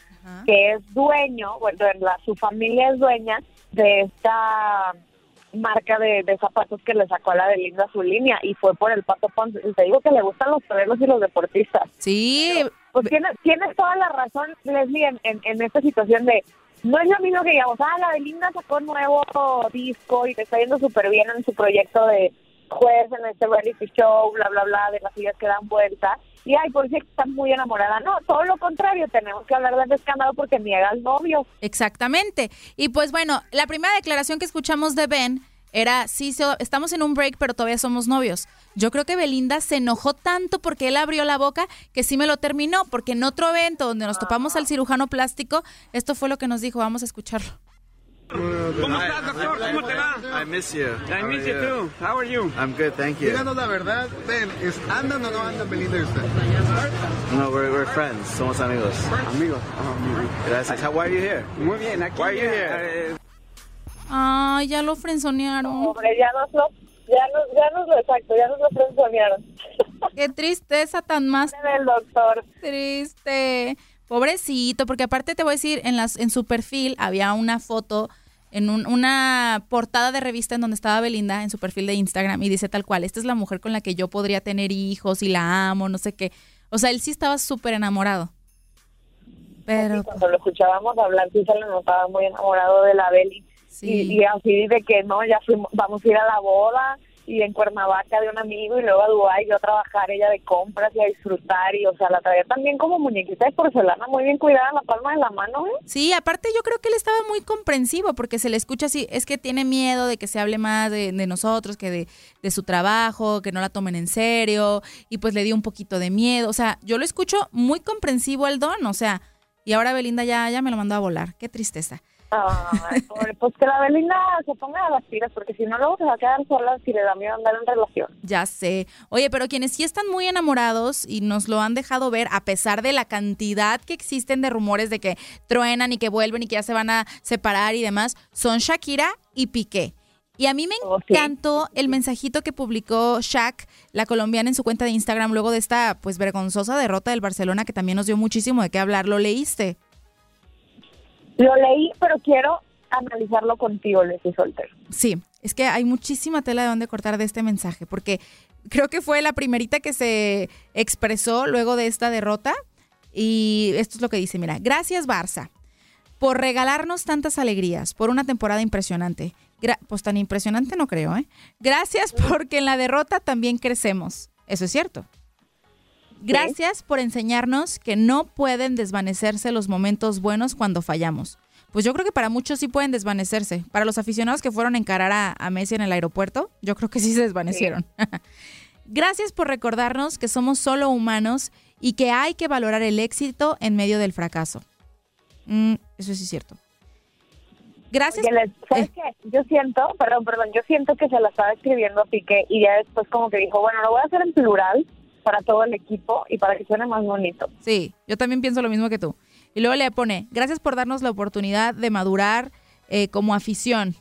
que es dueño, bueno, la- su familia es dueña de esta marca de, de zapatos que le sacó a la Belinda su línea y fue por el Pato Pons. Y te digo que le gustan los toreros y los deportistas. Sí. pues tienes, tienes toda la razón, Leslie, en, en, en esta situación de no es lo mismo que digamos, ah, la Belinda sacó un nuevo disco y te está yendo súper bien en su proyecto de juez en este reality show, bla, bla, bla, de las sillas que dan vuelta. Y ay, por si está muy enamorada. No, todo lo contrario, tenemos que hablar de este escándalo porque niega al novio. Exactamente. Y pues bueno, la primera declaración que escuchamos de Ben era, sí, so- estamos en un break, pero todavía somos novios. Yo creo que Belinda se enojó tanto porque él abrió la boca que sí me lo terminó, porque en otro evento donde nos topamos al cirujano plástico, esto fue lo que nos dijo, vamos a escucharlo. ¿Cómo estás, doctor? ¿Cómo te va? I miss you. I miss you too. How are you? I'm good, thank you. Díganos la verdad, Ben, ¿es, ¿andan o no andan Belinda y usted? No, we're, we're friends. Somos amigos. Amigos. Gracias. How, why are you here? Muy bien, aquí. Why are you eh, here? Ay, ya lo frenzonearon. Hombre, ya nos lo, ya nos, ya nos lo exacto, ya nos lo frenzonearon. Qué tristeza tan más del doctor. Triste. Pobrecito, porque aparte te voy a decir, en, las, en su perfil había una foto, en un- una portada de revista en donde estaba Belinda, en su perfil de Instagram, y dice tal cual, esta es la mujer con la que yo podría tener hijos y la amo, no sé qué. O sea, él sí estaba súper enamorado. Pero... Cuando lo escuchábamos hablar, sí se le notaba muy enamorado de la Beli. Y, y así de que no, ya fuimos, vamos a ir a la boda y en Cuernavaca de un amigo y luego a Dubái yo a trabajar ella de compras y a disfrutar y o sea la traía también como muñequita de porcelana muy bien cuidada en la palma de la mano ¿eh? Sí, aparte yo creo que él estaba muy comprensivo porque se le escucha así, es que tiene miedo de que se hable más de, de nosotros, que de, de su trabajo, que no la tomen en serio y pues le dio un poquito de miedo. O sea, yo lo escucho muy comprensivo al don, o sea, y ahora Belinda ya, ya me lo mandó a volar, qué tristeza. Ay, pobre, pues que la Belinda se ponga a las tiras porque si no luego se va a quedar sola si le da miedo andar en relación Ya sé. Oye, pero quienes sí están muy enamorados y nos lo han dejado ver, a pesar de la cantidad que existen de rumores de que truenan y que vuelven y que ya se van a separar y demás, son Shakira y Piqué. Y a mí me encantó el mensajito que publicó Shak, la colombiana, en su cuenta de Instagram luego de esta pues vergonzosa derrota del Barcelona que también nos dio muchísimo de qué hablar. ¿Lo leíste? Lo leí pero quiero analizarlo contigo Leslie Soltero Sí, es que hay muchísima tela de dónde cortar de este mensaje, porque creo que fue la primerita que se expresó luego de esta derrota. Y esto es lo que dice, mira, gracias Barça por regalarnos tantas alegrías, por una temporada impresionante. Gra- pues tan impresionante no creo, ¿eh? Gracias porque en la derrota también crecemos. Eso es cierto. Gracias por enseñarnos que no pueden desvanecerse los momentos buenos cuando fallamos. Pues yo creo que para muchos sí pueden desvanecerse. Para los aficionados que fueron a encarar a, a Messi en el aeropuerto, yo creo que sí se desvanecieron. <laughs> Gracias por recordarnos que somos solo humanos y que hay que valorar el éxito en medio del fracaso. Mm, eso sí es cierto. Gracias. Les- ¿Sabes qué? Yo siento, perdón, perdón, yo siento que se la estaba escribiendo a Piqué y ya después como que dijo, bueno, lo voy a hacer en plural para todo el equipo y para que suene más bonito. Sí, yo también pienso lo mismo que tú. Y luego le pone, gracias por darnos la oportunidad de madurar eh, como afición.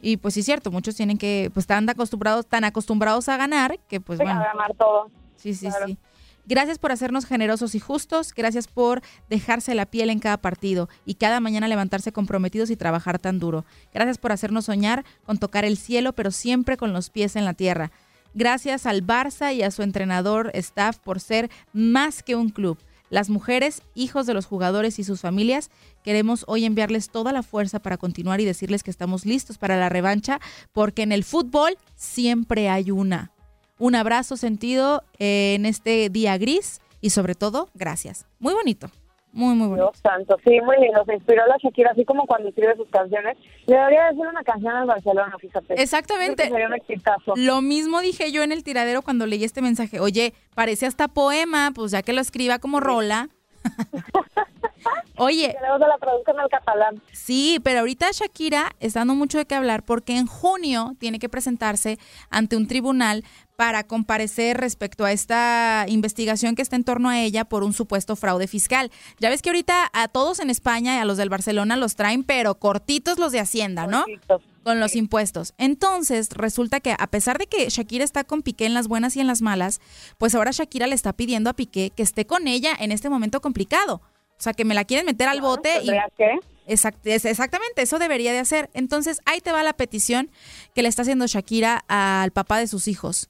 Y pues sí es cierto, muchos tienen que, pues están acostumbrados, tan acostumbrados a ganar que pues Sí, bueno. a ganar todo. Sí, sí, sí. Gracias por hacernos generosos y justos. Gracias por dejarse la piel en cada partido y cada mañana levantarse comprometidos y trabajar tan duro. Gracias por hacernos soñar con tocar el cielo, pero siempre con los pies en la tierra. Gracias al Barça y a su entrenador, staff, por ser más que un club. Las mujeres, hijos de los jugadores y sus familias, queremos hoy enviarles toda la fuerza para continuar y decirles que estamos listos para la revancha, porque en el fútbol siempre hay una. Un abrazo sentido en este día gris y sobre todo, gracias. Muy bonito, muy, muy bonito. Dios santo, sí, muy lindo. Se inspiró la Shakira, así como cuando escribe sus canciones. Le debería decir una canción al Barcelona, fíjate. Exactamente. Sería un exitazo. Lo mismo dije yo en el tiradero cuando leí este mensaje. Oye, parece hasta poema, pues ya que lo escriba como rola. <laughs> Oye. Luego se la traduzcan al catalán. Sí, pero ahorita Shakira está dando mucho de qué hablar porque en junio tiene que presentarse ante un tribunal para comparecer respecto a esta investigación que está en torno a ella por un supuesto fraude fiscal. Ya ves que ahorita a todos en España y a los del Barcelona los traen, pero cortitos los de Hacienda, ¿no? Con los impuestos. Entonces, resulta que a pesar de que Shakira está con Piqué en las buenas y en las malas, pues ahora Shakira le está pidiendo a Piqué que esté con ella en este momento complicado. O sea, que me la quieren meter al bote y... ¿tendría que? Exact- exactamente, eso debería de hacer. Entonces, ahí te va la petición que le está haciendo Shakira al papá de sus hijos.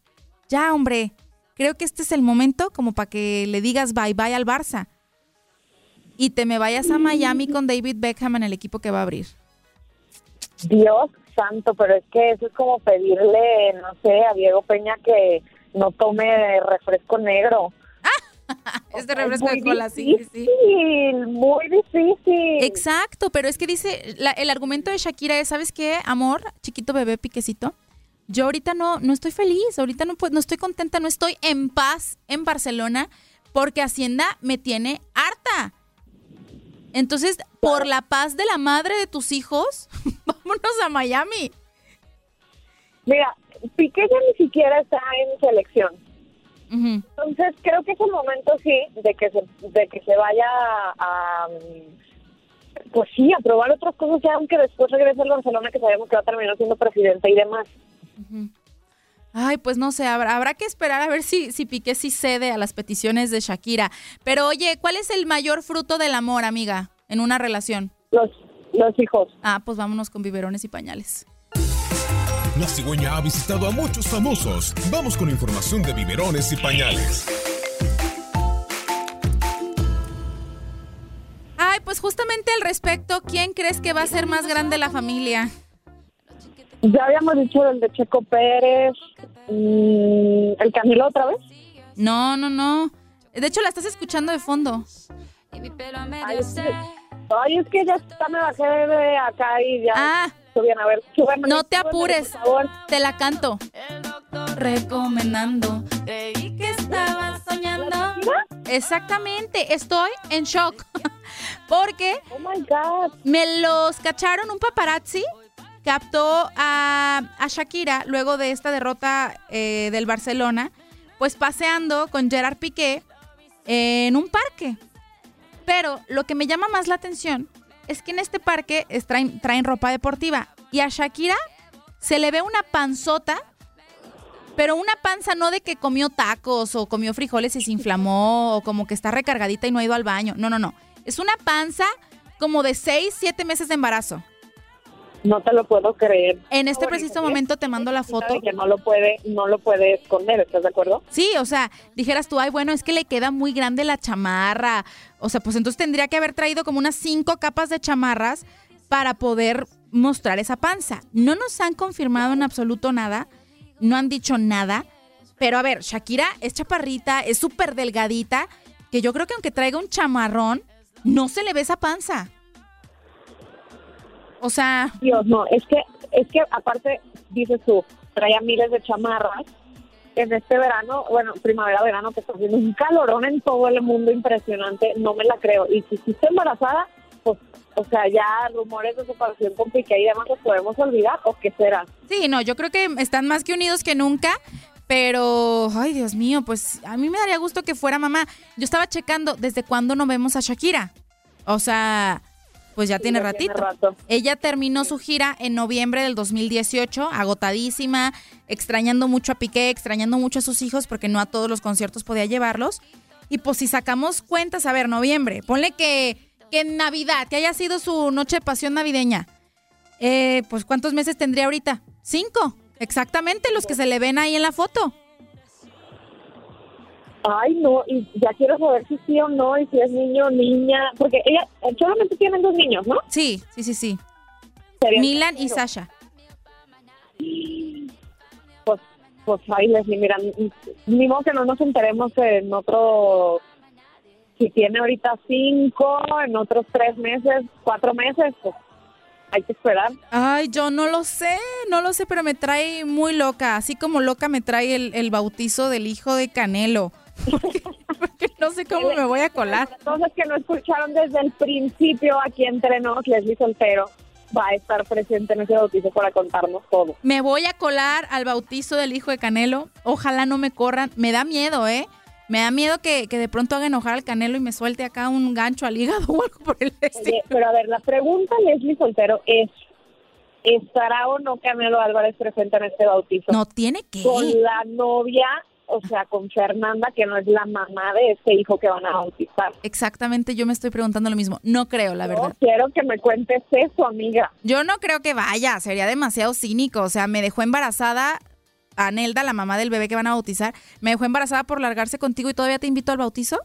Ya, hombre, creo que este es el momento como para que le digas bye bye al Barça y te me vayas a Miami con David Beckham en el equipo que va a abrir. Dios santo, pero es que eso es como pedirle, no sé, a Diego Peña que no tome refresco negro. <laughs> Este refresco de cola, sí, sí, muy difícil. Exacto, pero es que dice, la- el argumento de Shakira es, ¿sabes qué, amor, chiquito bebé piquecito? Yo ahorita no, no estoy feliz, ahorita no, pues, no estoy contenta, no estoy en paz en Barcelona porque Hacienda me tiene harta. Entonces, por la paz de la madre de tus hijos, <laughs> vámonos a Miami. Mira, Piqué ya ni siquiera está en selección. Entonces creo que es el momento sí de que se, de que se vaya a, mm, pues sí, a probar otras cosas ya aunque después regrese al Barcelona que sabemos que va a terminar siendo presidente y demás. Ay, pues no sé, habrá, habrá que esperar a ver si, si Piqué sí cede a las peticiones de Shakira. Pero oye, ¿cuál es el mayor fruto del amor, amiga, en una relación? Los, los hijos. Ah, pues vámonos con biberones y pañales. La cigüeña ha visitado a muchos famosos. Vamos con información de biberones y pañales. Ay, pues justamente al respecto, ¿quién crees que va a ser más grande la familia? Ya habíamos dicho del de Checo Pérez, mm, el Camilo otra vez. No, no, no. De hecho, la estás escuchando de fondo. Ay, es que, ay, es que ya está, me bajé de acá y ya. Ah. Subían, a ver, No te apures, por favor. te la canto. Recomendando. Creí que estaba soñando. Exactamente, estoy en shock. <laughs> Porque Oh me los cacharon un paparazzi. Captó a, a Shakira luego de esta derrota eh, del Barcelona, pues paseando con Gerard Piqué en un parque. Pero lo que me llama más la atención es que en este parque traen, traen ropa deportiva y a Shakira se le ve una panzota, pero una panza no de que comió tacos o comió frijoles y se inflamó o como que está recargadita y no ha ido al baño. No, no, no. Es una panza como de 6, 7 meses de embarazo. No te lo puedo creer. En este preciso momento te mando la foto. Sabe que no lo puede, no lo puede esconder, ¿estás de acuerdo? Sí, o sea, dijeras tú, ay, bueno, es que le queda muy grande la chamarra. O sea, pues entonces tendría que haber traído como unas cinco capas de chamarras para poder mostrar esa panza. No nos han confirmado en absoluto nada, no han dicho nada. Pero a ver, Shakira es chaparrita, es súper delgadita, que yo creo que aunque traiga un chamarrón, no se le ve esa panza. O sea, Dios, no, es que, es que aparte, dices tú, traía miles de chamarras. En este verano, bueno, primavera-verano, que está haciendo un calorón en todo el mundo impresionante, no me la creo. Y si está embarazada, pues, o sea, ya rumores de separación con Piqué y demás los podemos olvidar, ¿o qué será? Sí, no, yo creo que están más que unidos que nunca. Pero, ay, Dios mío, pues a mí me daría gusto que fuera mamá. Yo estaba checando desde cuándo no vemos a Shakira. O sea, pues ya tiene ya tiene ratito. rato. Ella terminó su gira en noviembre del 2018, agotadísima, extrañando mucho a Piqué, extrañando mucho a sus hijos porque no a todos los conciertos podía llevarlos. Y pues si sacamos cuentas, a ver, noviembre, ponle que, que en Navidad, que haya sido su noche de pasión navideña, eh, pues ¿cuántos meses tendría ahorita? Cinco, exactamente los que se le ven ahí en la foto. Ay, no, y ya quiero saber si sí o no, y si es niño o niña, porque ella eh, solamente tienen dos niños, ¿no? Sí, sí, sí, sí. Milan y Sasha. Pues, pues, ay, Leslie, mira, ni modo que no nos enteremos en otro, si tiene ahorita cinco, en otros tres meses, cuatro meses, pues hay que esperar. Ay, yo no lo sé, no lo sé, pero me trae muy loca. Así como loca me trae el, el bautizo del hijo de Canelo. Porque, no sé cómo me voy a colar. Entonces, que no escucharon desde el principio aquí entre nos, Leslie Soltero va a estar presente en ese bautizo para contarnos todo. Me voy a colar al bautizo del hijo de Canelo. Ojalá no me corran. Me da miedo, ¿eh? Me da miedo que, que de pronto haga enojar al Canelo y me suelte acá un gancho al hígado <laughs> o algo por el estilo. Oye, pero a ver, la pregunta, Leslie Soltero, es, ¿estará o no Canelo Álvarez presente en este bautizo? No tiene que. Con la novia, o sea, con Fernanda, que no es la mamá de este hijo que van a bautizar. Exactamente, yo me estoy preguntando lo mismo. No creo, la verdad. No quiero que me cuentes eso, amiga. Yo no creo que vaya, sería demasiado cínico. O sea, me dejó embarazada a Nelda, la mamá del bebé que van a bautizar. Me dejó embarazada por largarse contigo y todavía te invito al bautizo.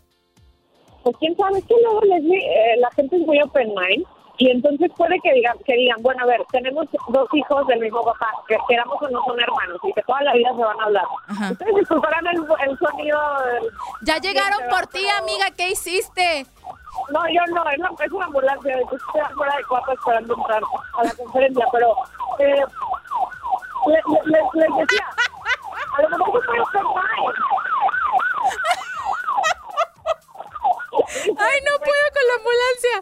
Pues quién sabe, es que luego Leslie, eh, la gente es muy open mind y entonces puede que digan, que digan, bueno, a ver, tenemos dos hijos del mismo papá, que queramos o no son hermanos y que toda la vida se van a hablar. Ustedes disculparán el, el sonido. Ya llegaron por ti, amiga, ¿qué hiciste? No, yo no, es, la- es una ambulancia, yo estoy afuera de cuarto esperando entrar a la conferencia, pero eh, le- le- les, les decía, a lo mejor. <laughs> Ay, no puedo con la ambulancia.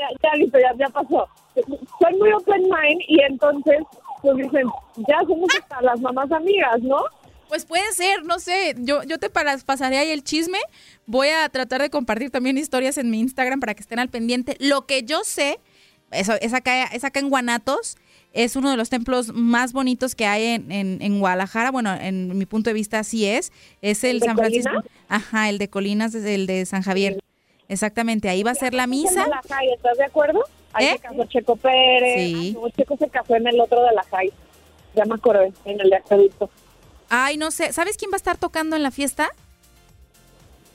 Ya, ya listo, ya, ya pasó. Soy muy open mind y entonces, pues dicen, ya somos hasta las mamás amigas, ¿no? Pues puede ser, no sé. Yo, yo te pasaré ahí el chisme. Voy a tratar de compartir también historias en mi Instagram para que estén al pendiente. Lo que yo sé, eso, es, acá, es acá en Guanatos. Es uno de los templos más bonitos que hay en, en- en Guadalajara. Bueno, en mi punto de vista así es. Es el, ¿El de San Francisco. Ajá, el de Colinas, es el de San Javier. Exactamente, ahí va a ser la misa. En la calle, ¿estás de acuerdo? Ahí ¿Eh? se casó Checo Pérez. Sí. Ah, no, Checo se casó en el otro de la calle. Ya me acordé, en el de Acueducto. Ay, no sé. ¿Sabes quién va a estar tocando en la fiesta?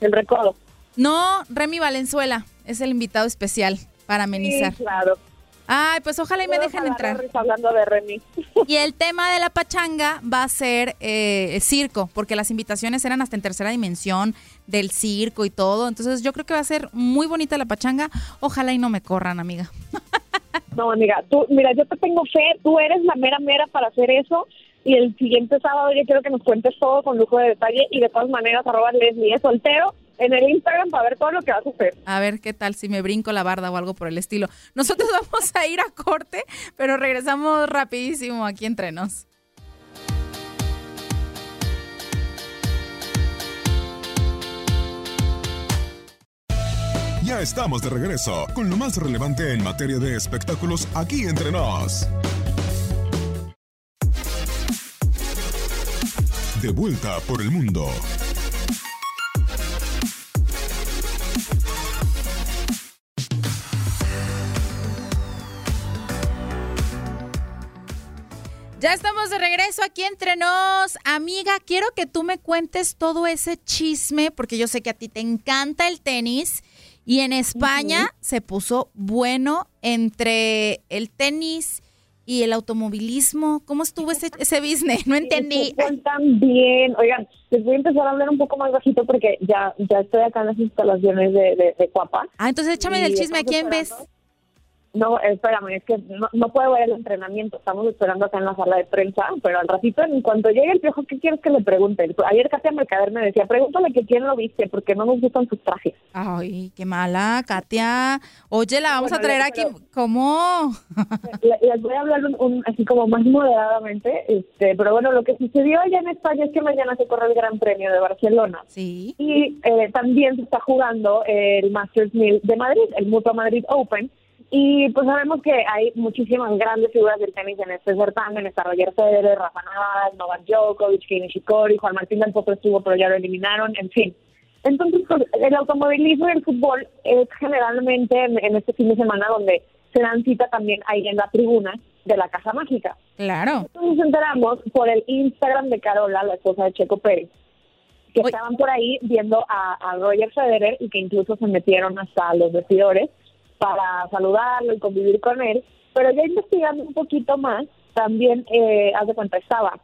El recodo. No, Remy Valenzuela. Es el invitado especial para amenizar. Sí, claro. Ay, pues ojalá y me dejen entrar. hablando de Remy. Y el tema de la pachanga va a ser eh, circo, porque las invitaciones eran hasta en tercera dimensión del circo y todo. Entonces yo creo que va a ser muy bonita la pachanga. Ojalá y no me corran, amiga. No, amiga, tú, mira, yo te tengo fe, tú eres la mera mera para hacer eso. Y el siguiente sábado yo quiero que nos cuentes todo con lujo de detalle y de todas maneras arroba Leslie es soltero en el Instagram para ver todo lo que vas a hacer. A ver qué tal si me brinco la barda o algo por el estilo. Nosotros <laughs> vamos a ir a corte, pero regresamos rapidísimo aquí entre nos. Ya estamos de regreso con lo más relevante en materia de espectáculos aquí entre nos. De vuelta por el mundo. Ya estamos de regreso aquí entre nos. Amiga, quiero que tú me cuentes todo ese chisme, porque yo sé que a ti te encanta el tenis. Y en España se puso bueno entre el tenis y el automovilismo. ¿Cómo estuvo ese, ese business? No entendí. También. Oigan, les voy a empezar a hablar un poco más bajito porque ya, ya estoy acá en las instalaciones de, de, de Cuapa. Ah, entonces échame del chisme. ¿A quién ves? No, espérame, es que no, no puedo ver el entrenamiento. Estamos esperando acá en la sala de prensa, pero al ratito, en cuanto llegue el piojo, ¿qué quieres que le pregunte? Ayer Katia Mercader me decía, pregúntale que quién lo viste, porque no nos gustan sus trajes. Ay, qué mala, Katia. Oye, la vamos Bueno, a traer aquí. pero- ¿Cómo? Le- Les voy a hablar un, un- así como más moderadamente, este, pero bueno, lo que sucedió allá en España es que mañana se corre el Gran Premio de Barcelona. Sí. Y eh, también se está jugando el Masters 1000 de Madrid, el Mutua Madrid Open. Y pues sabemos que hay muchísimas grandes figuras del tenis en este certamen. Está Roger Federer, Rafa Nadal, Novak Djokovic, Kei Nishikori, Juan Martín del Potro estuvo, pero ya lo eliminaron, en fin. Entonces, pues, el automovilismo y el fútbol es generalmente en, en este fin de semana donde se dan cita también ahí en la tribuna de la Casa Mágica. Claro. Entonces nos enteramos por el Instagram de Carola, la esposa de Checo Pérez, que estaban por ahí viendo a, a Roger Federer y que incluso se metieron hasta los vestidores para saludarlo y convivir con él. Pero ya investigando un poquito más, también, eh, haz de cuenta, estaba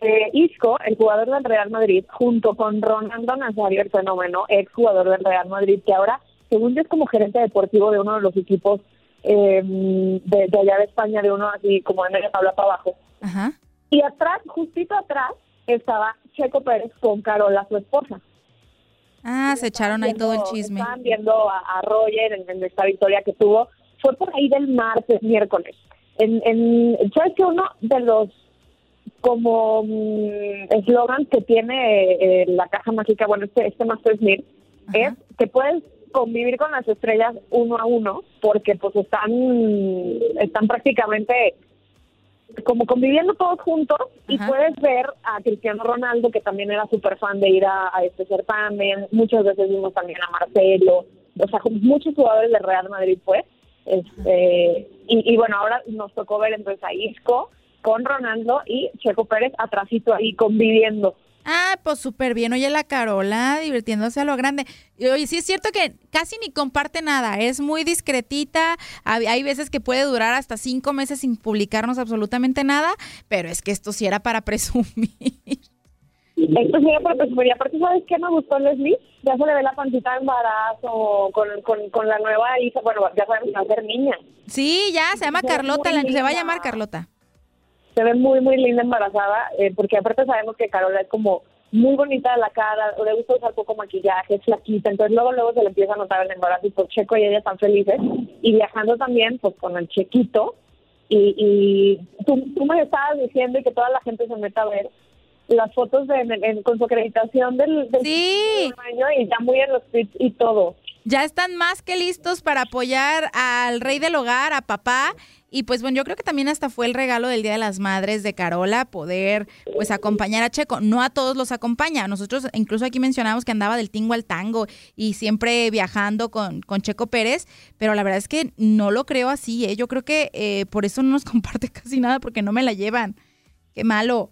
eh, Isco, el jugador del Real Madrid, junto con Ronaldo Nazario, el fenómeno, ex jugador del Real Madrid, que ahora, según yo, es como gerente deportivo de uno de los equipos eh, de, de allá de España, de uno así como de media tabla para abajo. Ajá. Y atrás, justito atrás, estaba Checo Pérez con Carola, su esposa. Ah, se echaron ahí todo el chisme. Estaban viendo a, a Roger en, en esta victoria que tuvo. Fue por ahí del martes, miércoles. En, en, ¿Sabes que uno de los como mm, eslogan que tiene eh, la caja mágica, bueno, este, este Masters 1000, es que puedes convivir con las estrellas uno a uno porque pues están, están prácticamente como conviviendo todos juntos y puedes ver a Cristiano Ronaldo que también era súper fan de ir a, a este certamen, muchas veces vimos también a Marcelo, o sea, como muchos jugadores del Real Madrid pues, este, y, y bueno, ahora nos tocó ver entonces a Isco con Ronaldo y Checo Pérez atrásito ahí conviviendo. Ah, pues súper bien. Oye, la Carola divirtiéndose a lo grande. Y Oye, sí es cierto que casi ni comparte nada. Es muy discretita. Hay, veces que puede durar hasta cinco meses sin publicarnos absolutamente nada. Pero es que esto sí era para <laughs> presumir. Esto sí era para presumir. Y aparte, ¿sabes qué me gustó, Leslie? Ya se le ve la pancita de embarazo con, con, con la nueva hija. Bueno, ya sabemos que va a ser niña. Sí, ya, se llama Carlota. la- se va a llamar Carlota. Se ve muy, muy linda embarazada, eh, porque aparte sabemos que Carola es como muy bonita de la cara, le gusta usar poco maquillaje, es flaquita, entonces luego luego se le empieza a notar el embarazo y pues Checo y ella están felices, y viajando también pues con el Chequito, y, y tú, tú me estabas diciendo y que toda la gente se meta a ver las fotos de, en- en- con su acreditación del, del Sí. año y ya muy en los tweets y todo. Ya están más que listos para apoyar al rey del hogar, a papá. Y pues bueno, yo creo que también hasta fue el regalo del Día de las Madres de Carola poder pues acompañar a Checo. No a todos los acompaña. Nosotros incluso aquí mencionamos que andaba del tingo al tango y siempre viajando con, con Checo Pérez, pero la verdad es que no lo creo así. ¿eh? Yo creo que eh, por eso no nos <laughs> comparte casi nada porque no me la llevan. Qué malo.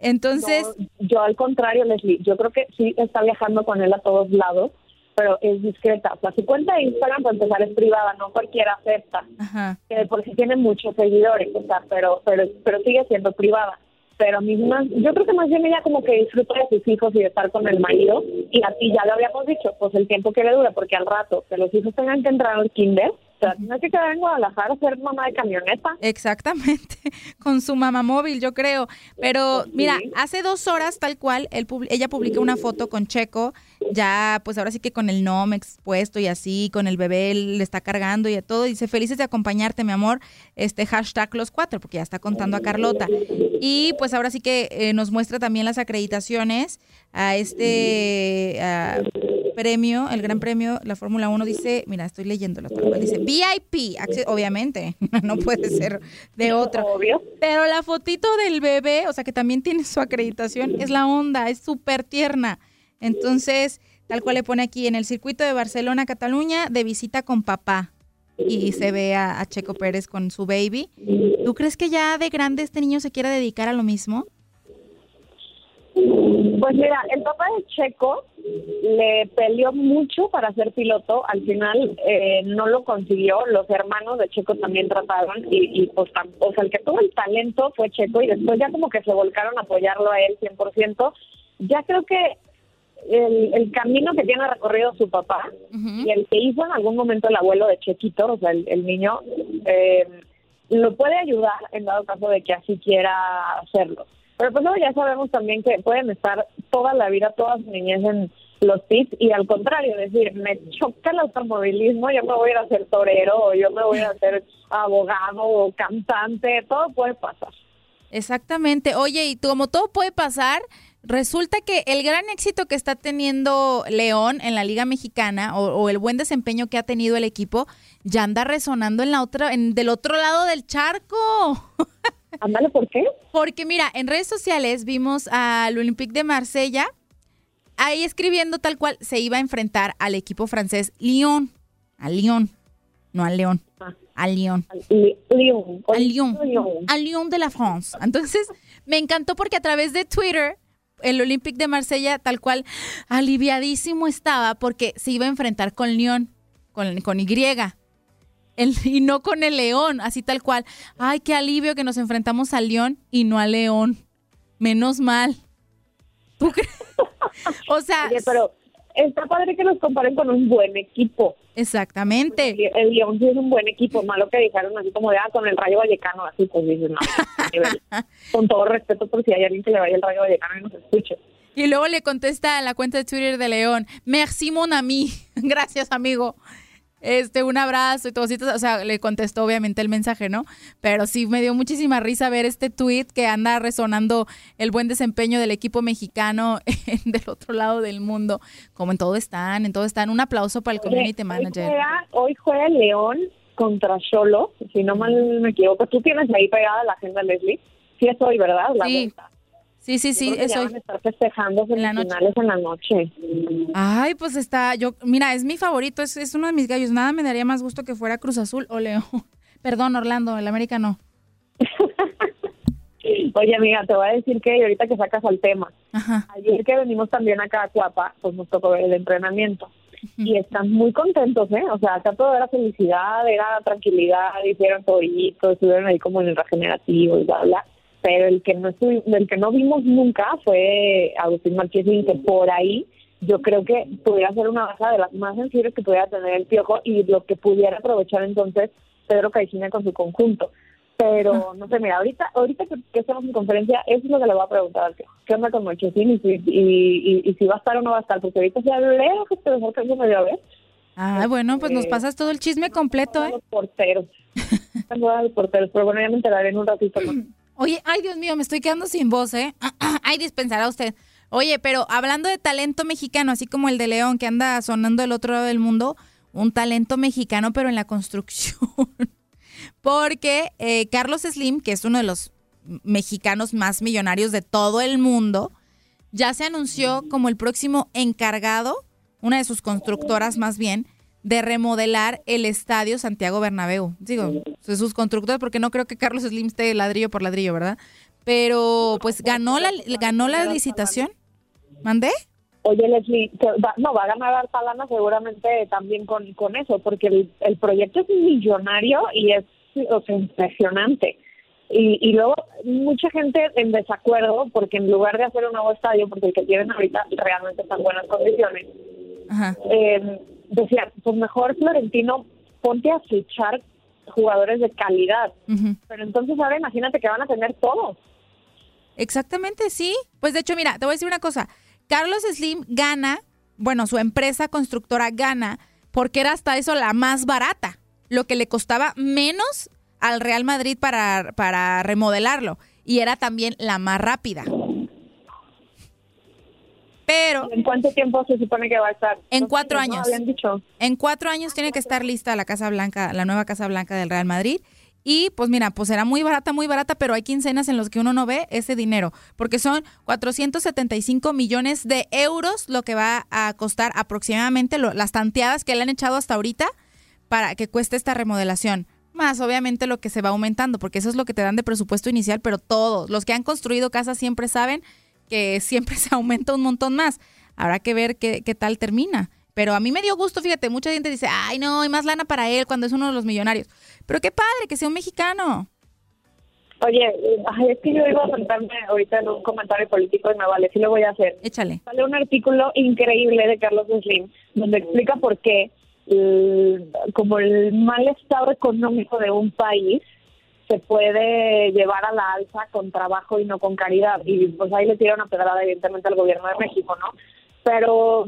Entonces... Yo al contrario, Leslie, yo creo que sí está viajando con él a todos lados, pero es discreta. O sea, su cuenta de Instagram, para empezar, es privada, no cualquiera acepta. Ajá. Que de por sí tiene muchos seguidores, o sea, pero, pero, pero sigue siendo privada. Pero a mí más, yo creo que más bien ella como que disfruta de sus hijos y de estar con el marido. Y así ya lo habíamos dicho, pues el tiempo que le dura, porque al rato que los hijos tengan que entrar al kinder, o sea, no hay que quedar en Guadalajara a ser mamá de camioneta. Exactamente, <laughs> con su mamá móvil, yo creo. Pero mira, hace dos horas tal cual, él ella publica una foto con Checo, ya pues ahora sí que con el nom expuesto y así, con el bebé le está cargando y a todo. Dice, felices de acompañarte, mi amor, este hashtag los cuatro, porque ya está contando a Carlota. Y pues ahora sí que eh, nos muestra también las acreditaciones a este a premio, el gran premio, la Fórmula 1 dice, mira, estoy leyendo la palabra, dice VIP, obviamente, <laughs> no puede ser de otro. Pero la fotito del bebé, o sea que también tiene su acreditación, es la onda, es súper tierna. Entonces, tal cual le pone aquí, en el circuito de Barcelona, Cataluña, de visita con papá. Y se ve a, Checo Pérez con su baby. ¿Tú crees que ya de grande este niño se quiera dedicar a lo mismo? Pues mira, el papá de Checo le peleó mucho para ser piloto. Al final eh, no lo consiguió. Los hermanos de Checo también trataron y, y pues, o sea, el que tuvo el talento fue Checo y después ya como que se volcaron a apoyarlo a él 100%. Ya creo que el, el camino que tiene recorrido su papá y el que hizo en algún momento el abuelo de Chequito, o sea, el, el niño, eh, lo puede ayudar en dado caso de que así quiera hacerlo. Pero pues luego ya sabemos también que pueden estar toda la vida, toda su niñez en los pits y al contrario, decir, me choca el automovilismo, yo me voy a ir a ser torero o yo me voy a hacer abogado o cantante, todo puede pasar. Exactamente. Oye, y como todo puede pasar, resulta que el gran éxito que está teniendo León en la Liga Mexicana o, o el buen desempeño que ha tenido el equipo ya anda resonando en la otra, en del otro lado del charco. <laughs> Ándale, ¿por qué? Porque mira, en redes sociales vimos al Olympique de Marsella ahí escribiendo tal cual se iba a enfrentar al equipo francés Lyon, al Lyon, no al León, al Lyon. Lyon. Al Lyon. Al Lyon de la France. Entonces, me encantó porque a través de Twitter el Olympique de Marsella tal cual aliviadísimo estaba porque se iba a enfrentar con Lyon, con, con Y. El- y no con el León, así tal cual. Ay, qué alivio que nos enfrentamos al León y no al León. Menos mal. ¿Tú crees? <laughs> O sea, Oye, pero está padre que los comparen con un buen equipo. Exactamente. El, el León sí es un buen equipo, malo que dijeron así como de, ah, con el Rayo Vallecano, así pues dices, no, <laughs> con todo respeto por si hay alguien que le vaya el Rayo Vallecano y nos escuche. Y luego le contesta a la cuenta de Twitter de León, merci mon ami, <laughs> gracias amigo. Este, un abrazo y todo, o sea, le contestó obviamente el mensaje, ¿no? Pero sí me dio muchísima risa ver este tweet que anda resonando el buen desempeño del equipo mexicano <laughs> del otro lado del mundo. Como en todo están, en todo están. Un aplauso para el community Hoy manager. juega, hoy juega León contra Cholo, si no mal me equivoco. Tú tienes ahí pegada la agenda, Leslie. Sí es hoy, ¿verdad? La Sí. vuelta. Sí, sí, sí, creo que es ya hoy. van a estar festejando semifinales en la noche. Ay, pues está, yo, mira, es mi favorito, es, es uno de mis gallos. Nada me daría más gusto que fuera Cruz Azul o León. <laughs> Perdón, Orlando, el América no. <laughs> Oye, amiga, te voy a decir que ahorita que sacas al tema, Ajá. ayer que venimos también acá a Cuapa, pues nos tocó ver el entrenamiento. Y están muy contentos, ¿eh? O sea, acá todo era felicidad, era tranquilidad, hicieron toditos, estuvieron ahí como en el regenerativo y bla, bla. Pero el que no el que no vimos nunca fue Agustín Marchesín, que por ahí yo creo que pudiera ser una baja de las más sensibles que pudiera tener el Piojo y lo que pudiera aprovechar entonces Pedro Caixinha con su conjunto. Pero no sé, mira, ahorita ahorita que, que estamos en conferencia, eso es lo que le voy a preguntar al Piojo. ¿Qué onda con Marchesín y, si- y, y, y si va a estar o no va a estar? Porque ahorita se leo que se dejó que eso me dio a ver. Ah, bueno, pues nos Eh, pasas todo el chisme completo, ¿eh? Los porteros. <laughs> Los porteros, pero bueno, ya me enteraré en un ratito. <laughs> Oye, ay Dios mío, me estoy quedando sin voz, ¿eh? <clears throat> Ay, dispensará usted. Oye, pero hablando de talento mexicano, así como el de León que anda sonando del otro lado del mundo, un talento mexicano, pero en la construcción. <laughs> Porque eh, Carlos Slim, que es uno de los mexicanos más millonarios de todo el mundo, ya se anunció como el próximo encargado, una de sus constructoras más bien, de remodelar el estadio Santiago Bernabéu. Digo, sus constructores, porque no creo que Carlos Slim esté ladrillo por ladrillo, ¿verdad? Pero pues ganó la, ganó la licitación. ¿Mandé? Oye, Leslie, no, va a ganar harta lana seguramente también con, con eso, porque el, el proyecto es millonario y es o sea, impresionante. Y, y luego mucha gente en desacuerdo, porque en lugar de hacer un nuevo estadio, porque el que tienen ahorita realmente está en buenas condiciones, Ajá. eh, decía, pues mejor Florentino, ponte a fichar jugadores de calidad. Pero entonces ahora imagínate que van a tener todos. Exactamente, sí. Pues de hecho, mira, te voy a decir una cosa. Carlos Slim gana, bueno, su empresa constructora gana, porque era hasta eso la más barata, lo que le costaba menos al Real Madrid para, para remodelarlo. Y era también la más rápida. Pero... ¿En cuánto tiempo se supone que va a estar? En cuatro años. Habían dicho. En cuatro años tiene que estar lista la Casa Blanca, la nueva Casa Blanca del Real Madrid. Y pues mira, pues será muy barata, muy barata, pero hay quincenas en los que uno no ve ese dinero, porque son 475 millones de euros lo que va a costar aproximadamente lo- las tanteadas que le han echado hasta ahorita para que cueste esta remodelación. Más obviamente lo que se va aumentando, porque eso es lo que te dan de presupuesto inicial, pero todos, los que han construido casas siempre saben que siempre <laughs> se aumenta un montón más. Habrá que ver qué, qué tal termina. Pero a mí me dio gusto, fíjate, mucha gente dice, ay no, hay más lana para él cuando es uno de los millonarios. Pero qué padre que sea un mexicano. Oye, es que yo iba a sentarme ahorita en un comentario político y me vale, sí lo voy a hacer. Échale. Sale un artículo increíble de Carlos Slim donde explica por qué como el mal estado económico de un país se puede llevar a la alza con trabajo y no con caridad. Y pues ahí le tira una pedrada evidentemente al gobierno de México, ¿no? Pero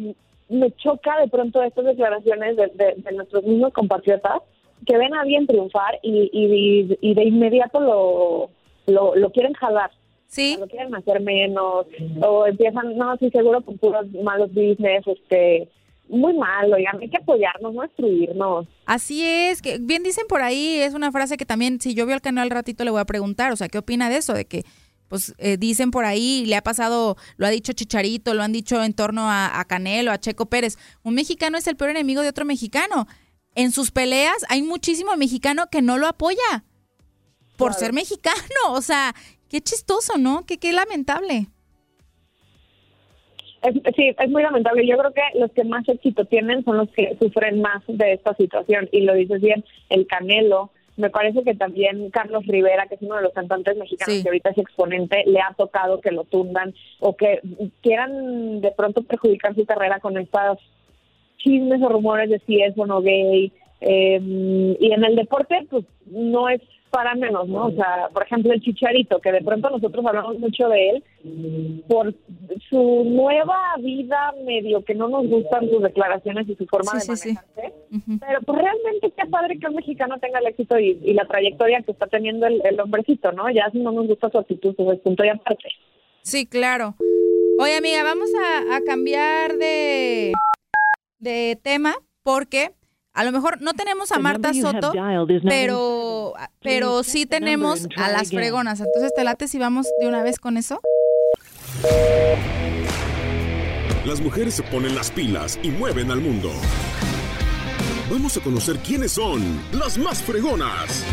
me choca de pronto estas declaraciones de, de- de nuestros mismos compatriotas que ven a bien triunfar y, y, y de inmediato lo, lo, lo quieren jalar. Sí. Lo quieren hacer menos o empiezan, no, sí, seguro con puros malos business, este, muy mal, oigan, hay que apoyarnos, no destruirnos. Así es, que bien dicen por ahí, es una frase que también, si yo veo el canal al ratito, le voy a preguntar, o sea, ¿qué opina de eso? De que, pues, eh, dicen por ahí, le ha pasado, lo ha dicho Chicharito, lo han dicho en torno a, a Canelo, a Checo Pérez, un mexicano es el peor enemigo de otro mexicano. En sus peleas hay muchísimo mexicano que no lo apoya por ser mexicano, <laughs> o sea, qué chistoso, ¿no? Qué, qué lamentable. Es, sí, es muy lamentable. Yo creo que los que más éxito tienen son los que sufren más de esta situación. Y lo dices bien, el Canelo. Me parece que también Carlos Rivera, que es uno de los cantantes mexicanos Sí. que ahorita es exponente, le ha tocado que lo tundan o que quieran de pronto perjudicar su carrera con estas chismes o rumores de si es o no gay. Eh, y en el deporte, pues no es para menos, ¿no? O sea, por ejemplo, el Chicharito, que de pronto nosotros hablamos mucho de él por su nueva vida, medio que no nos gustan sus declaraciones y su forma Sí, de sí, sí. manejarse. Pero pues realmente qué padre que un mexicano tenga el éxito y, y la trayectoria que está teniendo el, el hombrecito, ¿no? Ya si no nos gusta su actitud, pues es punto y aparte. Sí, claro. Oye, amiga, vamos a, a cambiar de, de tema porque a lo mejor no tenemos a Marta Soto, pero, pero sí tenemos a las fregonas. Entonces, ¿te late si vamos de una vez con eso? Las mujeres se ponen las pilas y mueven al mundo. Vamos a conocer quiénes son las más fregonas.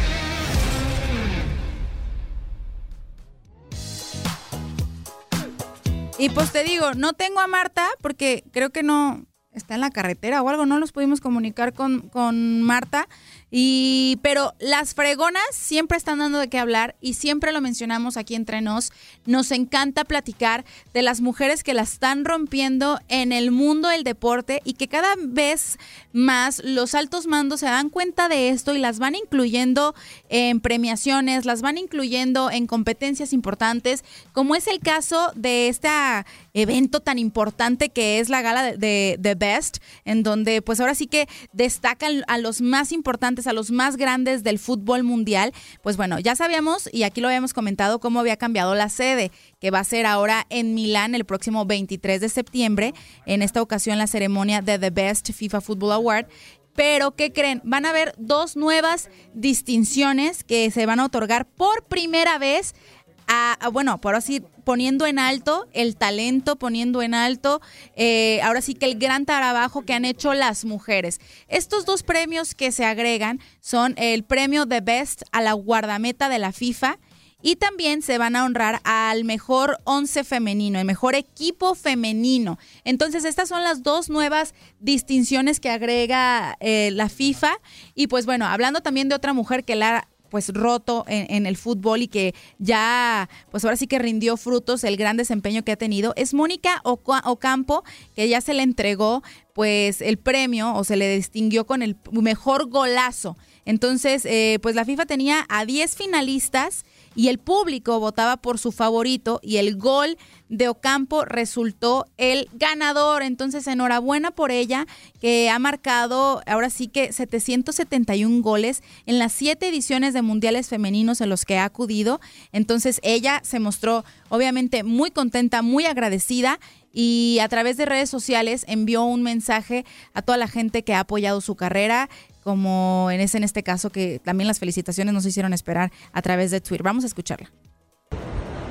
Y pues te digo, no tengo a Marta porque creo que no está en la carretera o algo, no los pudimos comunicar con, con Marta. Y, pero las fregonas siempre están dando de qué hablar y siempre lo mencionamos aquí entre nos. Nos encanta platicar de las mujeres que la están rompiendo en el mundo del deporte y que cada vez más los altos mandos se dan cuenta de esto y las van incluyendo en premiaciones, las van incluyendo en competencias importantes, como es el caso de este evento tan importante que es la gala de, de Best, en donde pues ahora sí que destacan a los más importantes, a los más grandes del fútbol mundial. Pues bueno, ya sabíamos y aquí lo habíamos comentado cómo había cambiado la sede, que va a ser ahora en Milán el próximo 23 de septiembre, en esta ocasión la ceremonia de The Best FIFA Football Award. Pero, ¿qué creen? Van a haber dos nuevas distinciones que se van a otorgar por primera vez a, bueno, por así poniendo en alto el talento, poniendo en alto eh, ahora sí que el gran trabajo que han hecho las mujeres. Estos dos premios que se agregan son el premio de Best a la guardameta de la FIFA y también se van a honrar al mejor once femenino, el mejor equipo femenino. Entonces, estas son las dos nuevas distinciones que agrega eh, la FIFA. Y pues bueno, hablando también de otra mujer que la pues roto en, en el fútbol y que ya, pues ahora sí que rindió frutos el gran desempeño que ha tenido, es Mónica Oca- Ocampo, que ya se le entregó pues el premio o se le distinguió con el mejor golazo. Entonces, eh, pues la FIFA tenía a 10 finalistas y el público votaba por su favorito y el gol de Ocampo resultó el ganador. Entonces, enhorabuena por ella, que ha marcado ahora sí que 771 goles en las siete ediciones de mundiales femeninos en los que ha acudido. Entonces, ella se mostró obviamente muy contenta, muy agradecida y a través de redes sociales envió un mensaje a toda la gente que ha apoyado su carrera, como en ese en este caso que también las felicitaciones nos hicieron esperar a través de Twitter. Vamos a escucharla.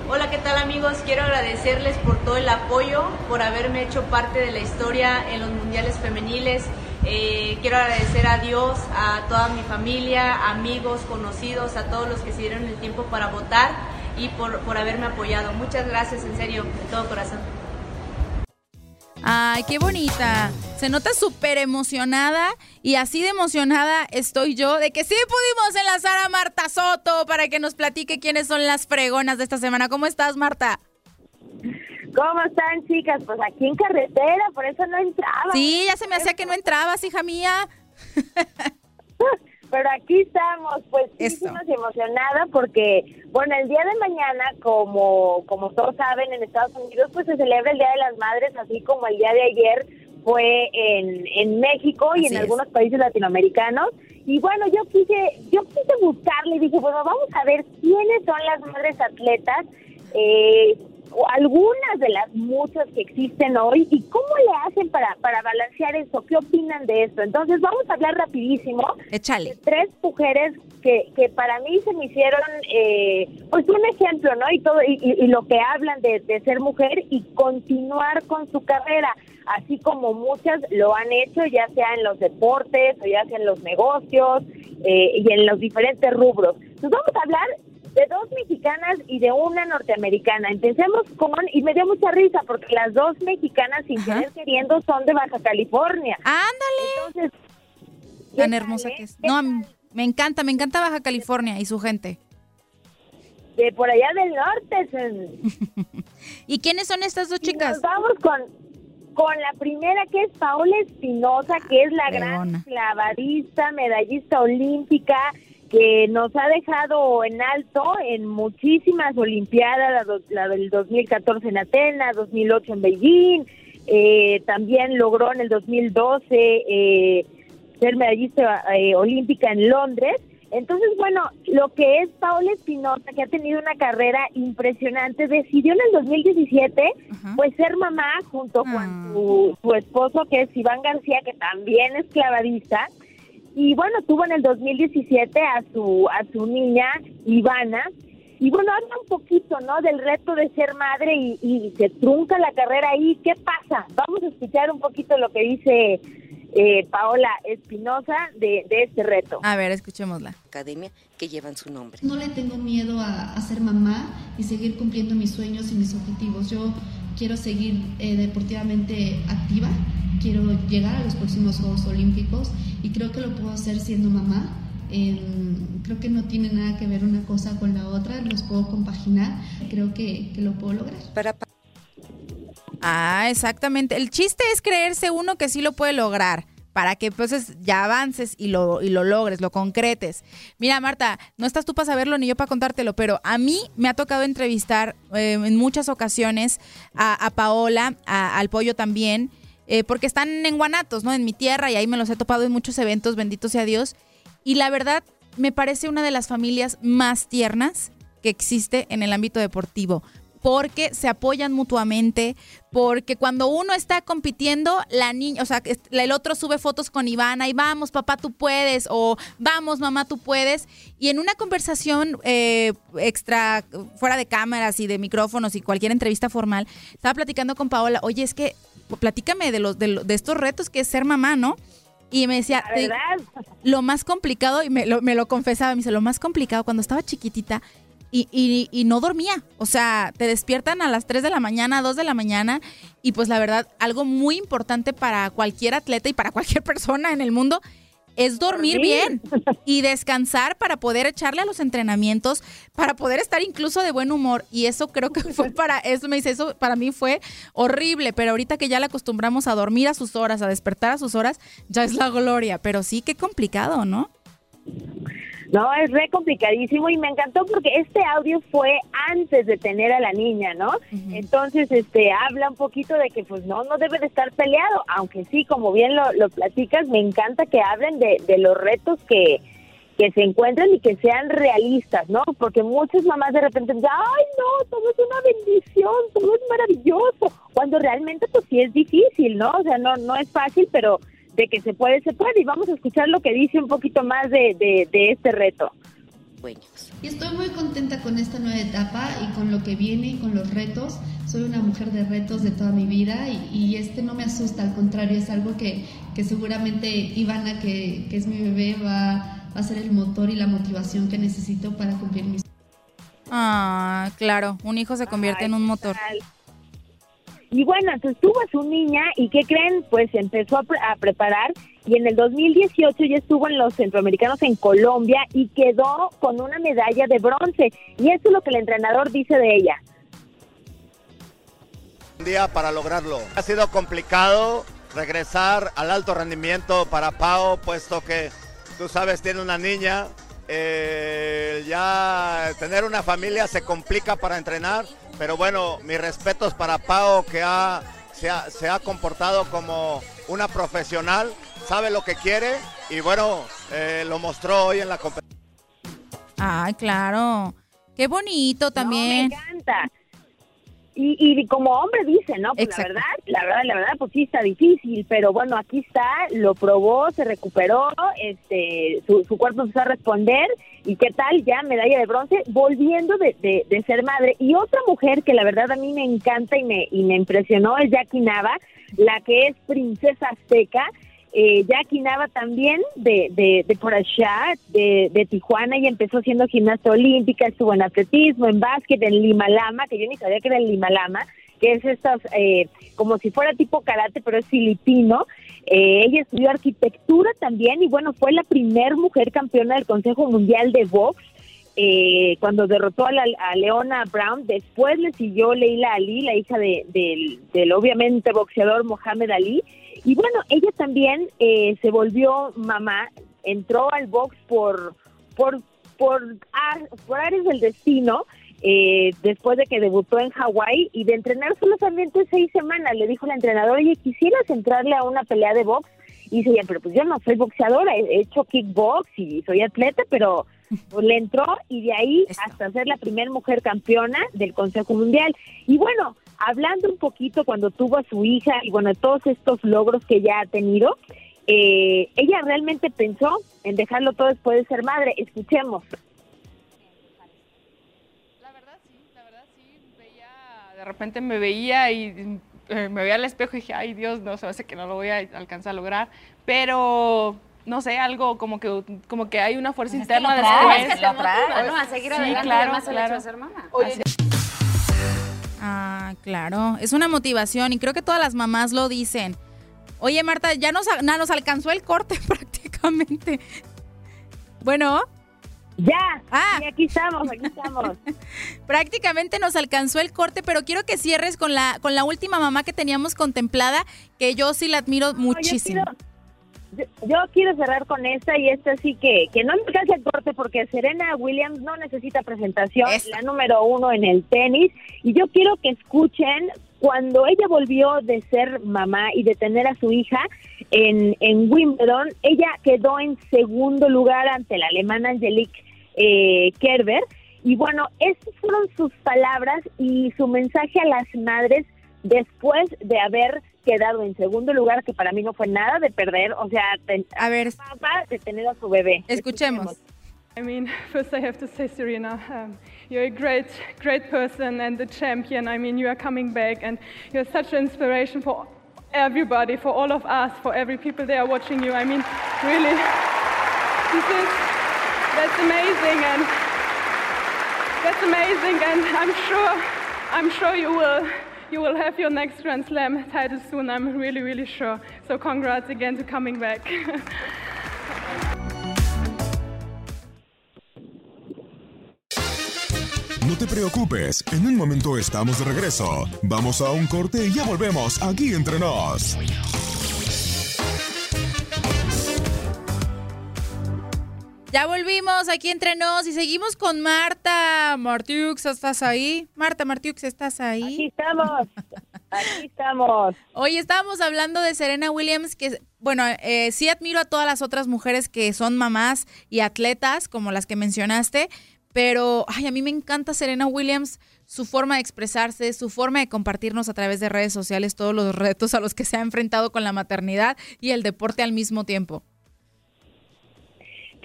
Hola, ¿qué tal amigos? Quiero agradecerles por todo el apoyo, por haberme hecho parte de la historia en los mundiales femeniles. Eh, quiero agradecer a Dios, a toda mi familia, amigos, conocidos, a todos los que se dieron el tiempo para votar y por, por haberme apoyado. Muchas gracias, en serio, de todo corazón. Ay, qué bonita. Se nota súper emocionada y así de emocionada estoy yo de que sí pudimos enlazar a Marta Soto para que nos platique quiénes son las fregonas de esta semana. ¿Cómo estás, Marta? ¿Cómo están, chicas? Pues aquí en carretera, por eso no entraba. Sí, ya se me hacía que no entrabas, hija mía. <laughs> Pero aquí estamos, pues muchísimas y emocionada porque, bueno, el día de mañana, como, como todos saben, en Estados Unidos, pues se celebra el Día de las Madres, así como el día de ayer fue en, en México y Así en es. algunos países latinoamericanos. Y bueno, yo quise, yo quise buscarle y dije, bueno, vamos a ver quiénes son las madres atletas, eh, o algunas de las muchas que existen hoy y cómo le hacen para, para balancear eso, qué opinan de esto. Entonces vamos a hablar rapidísimo Échale. de tres mujeres que, que para mí se me hicieron eh, pues un ejemplo, ¿no? Y todo y, y- y lo que hablan de, de ser mujer y continuar con su carrera, así como muchas lo han hecho, ya sea en los deportes o ya sea en los negocios eh, y en los diferentes rubros. Entonces vamos a hablar de dos mexicanas y de una norteamericana. Empecemos con, y me dio mucha risa porque las dos mexicanas sin querer queriendo son de Baja California. Ándale. Entonces, Tan hermosa que es. No, me encanta, me encanta Baja California y su gente. de por allá del norte. <laughs> ¿Y quiénes son estas dos Y chicas? Nos vamos con, con la primera que es Paola Espinosa, que es la gran clavadista, medallista olímpica, que nos ha dejado en alto en muchísimas olimpiadas, la, do- la del 2014 en Atenas, 2008 en Beijing, eh, también logró en el 2012 eh, ser medallista eh, olímpica en Londres. Entonces, bueno, lo que es Paola Espinosa, que ha tenido una carrera impresionante, decidió en el 2017 pues ser mamá junto con su, su esposo, que es Iván García, que también es clavadista. Y bueno, tuvo en el 2017 a su, a su niña, Ivana. Y bueno, habla un poquito, ¿no? Del reto de ser madre y, y se trunca la carrera ahí. ¿Qué pasa? Vamos a escuchar un poquito lo que dice eh, Paola Espinosa de, de este reto. A ver, escuchémosla. academia que llevan su nombre. No le tengo miedo a, a ser mamá y seguir cumpliendo mis sueños y mis objetivos. Yo quiero seguir eh, deportivamente activa, quiero llegar a los próximos Juegos Olímpicos y creo que lo puedo hacer siendo mamá. Eh, creo que no tiene nada que ver una cosa con la otra, los puedo compaginar, creo que, que lo puedo lograr. Ah, exactamente. El chiste es creerse uno que sí lo puede lograr para que pues ya avances y lo, y lo logres, lo concretes. Mira, Marta, no estás tú para saberlo ni yo para contártelo, pero a mí me ha tocado entrevistar eh, en muchas ocasiones a, a Paola, a- al pollo también, eh, porque están en Guanatos, ¿no? En mi tierra y ahí me los he topado en muchos eventos, bendito sea Dios. Y la verdad, me parece una de las familias más tiernas que existe en el ámbito deportivo. Porque se apoyan mutuamente, porque cuando uno está compitiendo, la niña, o sea, el otro sube fotos con Ivana y vamos, papá, tú puedes, o vamos, mamá, tú puedes. Y en una conversación eh, extra, fuera de cámaras y de micrófonos y cualquier entrevista formal, estaba platicando con Paola, oye, es que platícame de, los, de, estos retos que es ser mamá, ¿no? Y me decía, lo más complicado, y me lo, me lo confesaba, me dice, lo más complicado cuando estaba chiquitita y, y- y no dormía. O sea, te despiertan a las 3 de la mañana, 2 de la mañana, y pues la verdad, algo muy importante para cualquier atleta y para cualquier <laughs> persona en el mundo es dormir, bien y descansar para poder echarle a los entrenamientos, para poder estar incluso de buen humor. Y eso creo que fue para, eso me dice, eso para mí fue horrible, pero ahorita que ya la acostumbramos a dormir a sus horas, a despertar a sus horas, ya es la gloria. Pero sí, qué complicado, ¿no? No, es re complicadísimo y me encantó porque este audio fue antes de tener a la niña, ¿no? Entonces, este, habla un poquito de que pues no, no debe de estar peleado, aunque sí, como bien lo, lo platicas, me encanta que hablen de, de los retos que, que se encuentran y que sean realistas, ¿no? Porque muchas mamás de repente dicen, ay, no, todo es una bendición, todo es maravilloso, cuando realmente pues sí es difícil, ¿no? O sea, no, no es fácil, pero de que se puede, se puede. Y vamos a escuchar lo que dice un poquito más de, de, de este reto. Y estoy muy contenta con esta nueva etapa y con lo que viene y con los retos. Soy una mujer de retos de toda mi vida y, y este no me asusta, al contrario, es algo que, que seguramente Ivana, que, que es mi bebé, va, va a ser el motor y la motivación que necesito para cumplir mis Ah, claro, un hijo se convierte en un motor. Y bueno, entonces tuvo a su niña y ¿qué creen? Pues empezó a, pre- a preparar y en el 2018 ya estuvo en los centroamericanos en Colombia y quedó con una medalla de bronce. Y eso es lo que el entrenador dice de ella. Un día para lograrlo. Ha sido complicado regresar al alto rendimiento para Pau, puesto que tú sabes, tiene una niña. eh, ya tener una familia se complica para entrenar, pero bueno, mis respetos para Pau que ha, se, ha, se ha comportado como una profesional, sabe lo que quiere y bueno, eh, lo mostró hoy en la competencia. Ay, claro. Qué bonito también. me encanta. Y, y como hombre dice, ¿no? Pues la verdad, la verdad, la verdad, pues sí está difícil, pero bueno, aquí está, lo probó, se recuperó, este, su, su cuerpo empezó a responder y qué tal, ya medalla de bronce, volviendo de, de, de ser madre. Y otra mujer que la verdad a mí me encanta y me, y me impresionó es Jackie Nava, la que es princesa azteca. Eh, Jackie también de, de, de por allá, de, de Tijuana, y empezó siendo gimnasta olímpica, estuvo en atletismo, en básquet, en Lima Lama, que yo ni sabía que era el Lima Lama, que es estas, eh, como si fuera tipo karate, pero es filipino. Eh, ella estudió arquitectura también y bueno, fue la primer mujer campeona del Consejo Mundial de Box eh, cuando derrotó a, la, Leona Brown. Después le siguió Leila Ali, la hija de, del, del obviamente boxeador Mohamed Ali. Y bueno, ella también eh, se volvió mamá, entró al box por, por, por, ah, por áreas del destino. eh, después de que debutó en Hawái y de entrenar solamente seis semanas, le dijo la entrenadora, oye, ¿quisieras entrarle a una pelea de box? Y dice, "Ya, pero pues yo no soy boxeadora, he he hecho kickbox y soy atleta, pero <laughs> pues le entró y de ahí hasta ser la primera mujer campeona del Consejo Mundial. Y bueno, hablando un poquito cuando tuvo a su hija y bueno, todos estos logros que ya ha tenido, eh, ella realmente pensó en dejarlo todo después de ser madre. Escuchemos. De repente me veía y eh, me veía al espejo y dije, ay Dios, no, se me hace que no lo voy a alcanzar a lograr. Pero, no sé, algo como que, como que hay una fuerza interna lo traes, después. que te motiva, ¿no? A seguir Sí, adelante, claro, además el hecho claro. de ser mamá. Oye, Ah, claro. Es una motivación y creo que todas las mamás lo dicen. Oye, Marta, ya nos, na- nos alcanzó el corte <laughs> prácticamente. Bueno. Ya. Ah. aquí estamos, aquí estamos. <laughs> prácticamente nos alcanzó el corte, pero quiero que cierres con la, con la última mamá que teníamos contemplada, que yo sí la admiro muchísimo. Yo, yo quiero cerrar con esta y esta sí que, que no me alcance el corte porque Serena Williams no necesita presentación, la número uno en el tenis. Y yo quiero que escuchen cuando ella volvió de ser mamá y de tener a su hija en, en Wimbledon, ella quedó en segundo lugar ante la alemana Angelique eh, Kerber. Y bueno, esas fueron sus palabras y su mensaje a las madres después de haber quedado en segundo lugar, que para mí no fue nada de perder, o sea, a ver, papá de tener a su bebé. Escuchemos. I mean, <laughs> first I have to say, Serena, um, you're a great, great person and the champion. I mean, you are coming back and you're such an inspiration for everybody, for all of us, for every people there watching you. I mean, really, this is, that's amazing and that's amazing and I'm sure, I'm sure you will, you will have your next Grand Slam title soon. I'm really, really sure. So congrats again to coming back. No te preocupes, en un momento estamos de regreso. Vamos a un corte y ya volvemos aquí entre nos. Ya volvimos aquí entre nos y seguimos con Marta. Martiux, ¿estás ahí? Marta Martiux, ¿estás ahí? Aquí estamos. Aquí estamos. Hoy estábamos hablando de Serena Williams, que, bueno, eh, sí admiro a todas las otras mujeres que son mamás y atletas, como las que mencionaste, pero, ay, a mí me encanta Serena Williams, su forma de expresarse, su forma de compartirnos a través de redes sociales todos los retos a los que se ha enfrentado con la maternidad y el deporte al mismo tiempo.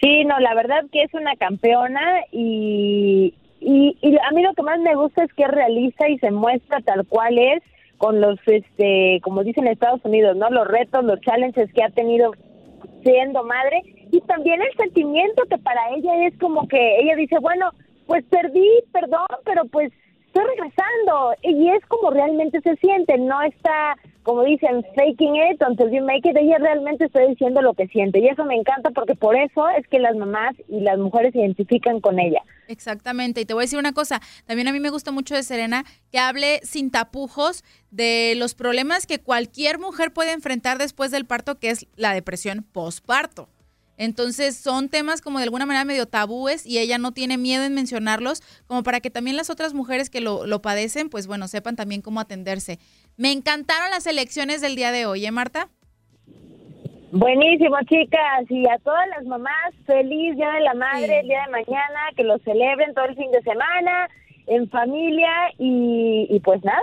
Sí, no, la verdad que es una campeona y, y, y a mí lo que más me gusta es que es realista y se muestra tal cual es con los, este, como dicen en Estados Unidos, ¿no? Los retos, los challenges que ha tenido siendo madre y también el sentimiento que para ella es como que ella dice, bueno, pues perdí, perdón, pero pues estoy regresando y es como realmente se siente, no está como dicen, faking it until you make it, ella realmente está diciendo lo que siente. Y eso me encanta porque por eso es que las mamás y las mujeres se identifican con ella. Exactamente, y te voy a decir una cosa, también a mí me gusta mucho de Serena que hable sin tapujos de los problemas que cualquier mujer puede enfrentar después del parto, que es la depresión postparto. Entonces son temas como de alguna manera medio tabúes y ella no tiene miedo en mencionarlos, como para que también las otras mujeres que lo, lo padecen, pues bueno, sepan también cómo atenderse. Me encantaron las elecciones del día de hoy, ¿eh, Marta? Buenísimo, chicas. Y a todas las mamás, feliz Día de la Madre, el día de mañana, que lo celebren todo el fin de semana, en familia y, y pues nada.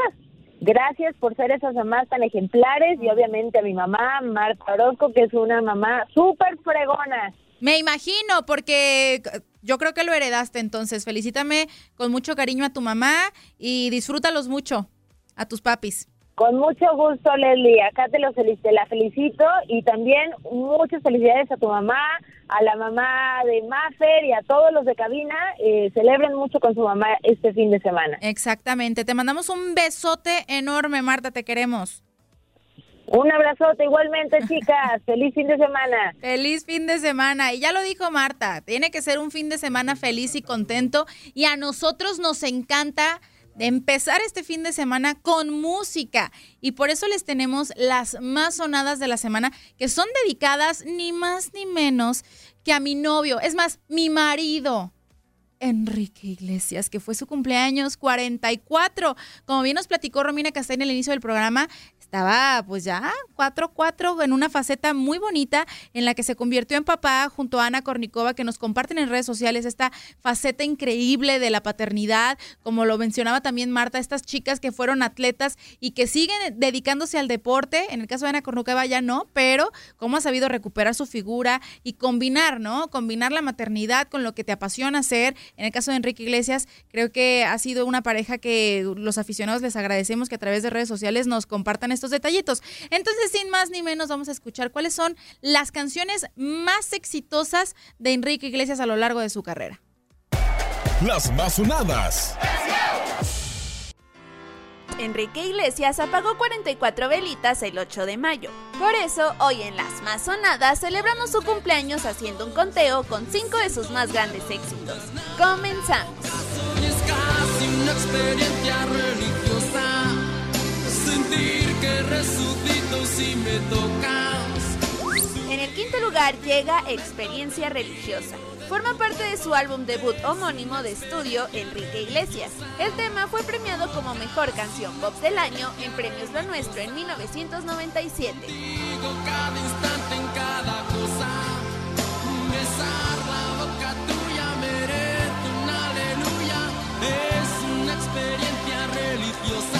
Gracias por ser esas mamás tan ejemplares y obviamente a mi mamá, Marta Orozco, que es una mamá súper fregona. Me imagino, porque yo creo que lo heredaste, entonces felicítame con mucho cariño a tu mamá y disfrútalos mucho, a tus papis. Con mucho gusto, Leslie. Acá te, lo felic- te la felicito y también muchas felicidades a tu mamá, a la mamá de Maffer y a todos los de cabina. Eh, celebren mucho con su mamá este fin de semana. Exactamente. Te mandamos un besote enorme, Marta, te queremos. Un abrazote igualmente, <laughs> chicas. Feliz fin de semana. Feliz fin de semana. Y ya lo dijo Marta, tiene que ser un fin de semana feliz y contento. Y a nosotros nos encanta de empezar este fin de semana con música. Y por eso les tenemos las más sonadas de la semana, que son dedicadas ni más ni menos que a mi novio. Es más, mi marido. Enrique Iglesias, que fue su cumpleaños 44. Como bien nos platicó Romina Castaña al inicio del programa, estaba pues ya 4-4 en una faceta muy bonita en la que se convirtió en papá junto a Ana Kornikova, que nos comparten en redes sociales esta faceta increíble de la paternidad, como lo mencionaba también Marta, estas chicas que fueron atletas y que siguen dedicándose al deporte, en el caso de Ana Kornikova ya no, pero cómo ha sabido recuperar su figura y combinar, ¿no? Combinar la maternidad con lo que te apasiona hacer. En el caso de Enrique Iglesias, creo que ha sido una pareja que los aficionados les agradecemos que a través de redes sociales nos compartan estos detallitos. Entonces, sin más ni menos, vamos a escuchar cuáles son las canciones más exitosas de Enrique Iglesias a lo largo de su carrera. Las más sonadas. Enrique Iglesias apagó 44 velitas el 8 de mayo. Por eso, hoy en Las Más Sonadas celebramos su cumpleaños haciendo un conteo con 5 de sus más grandes éxitos. Comenzamos. Es casi una experiencia religiosa. Sentir que resucito si me tocas. En el quinto lugar llega Experiencia Religiosa. Forma parte de su álbum debut homónimo de estudio, Enrique Iglesias. El tema fue premiado como Mejor Canción Pop del Año en Premios Lo Nuestro en 1997. Digo cada instante en cada cosa. Besar la boca tuya merece un aleluya. Es una experiencia religiosa.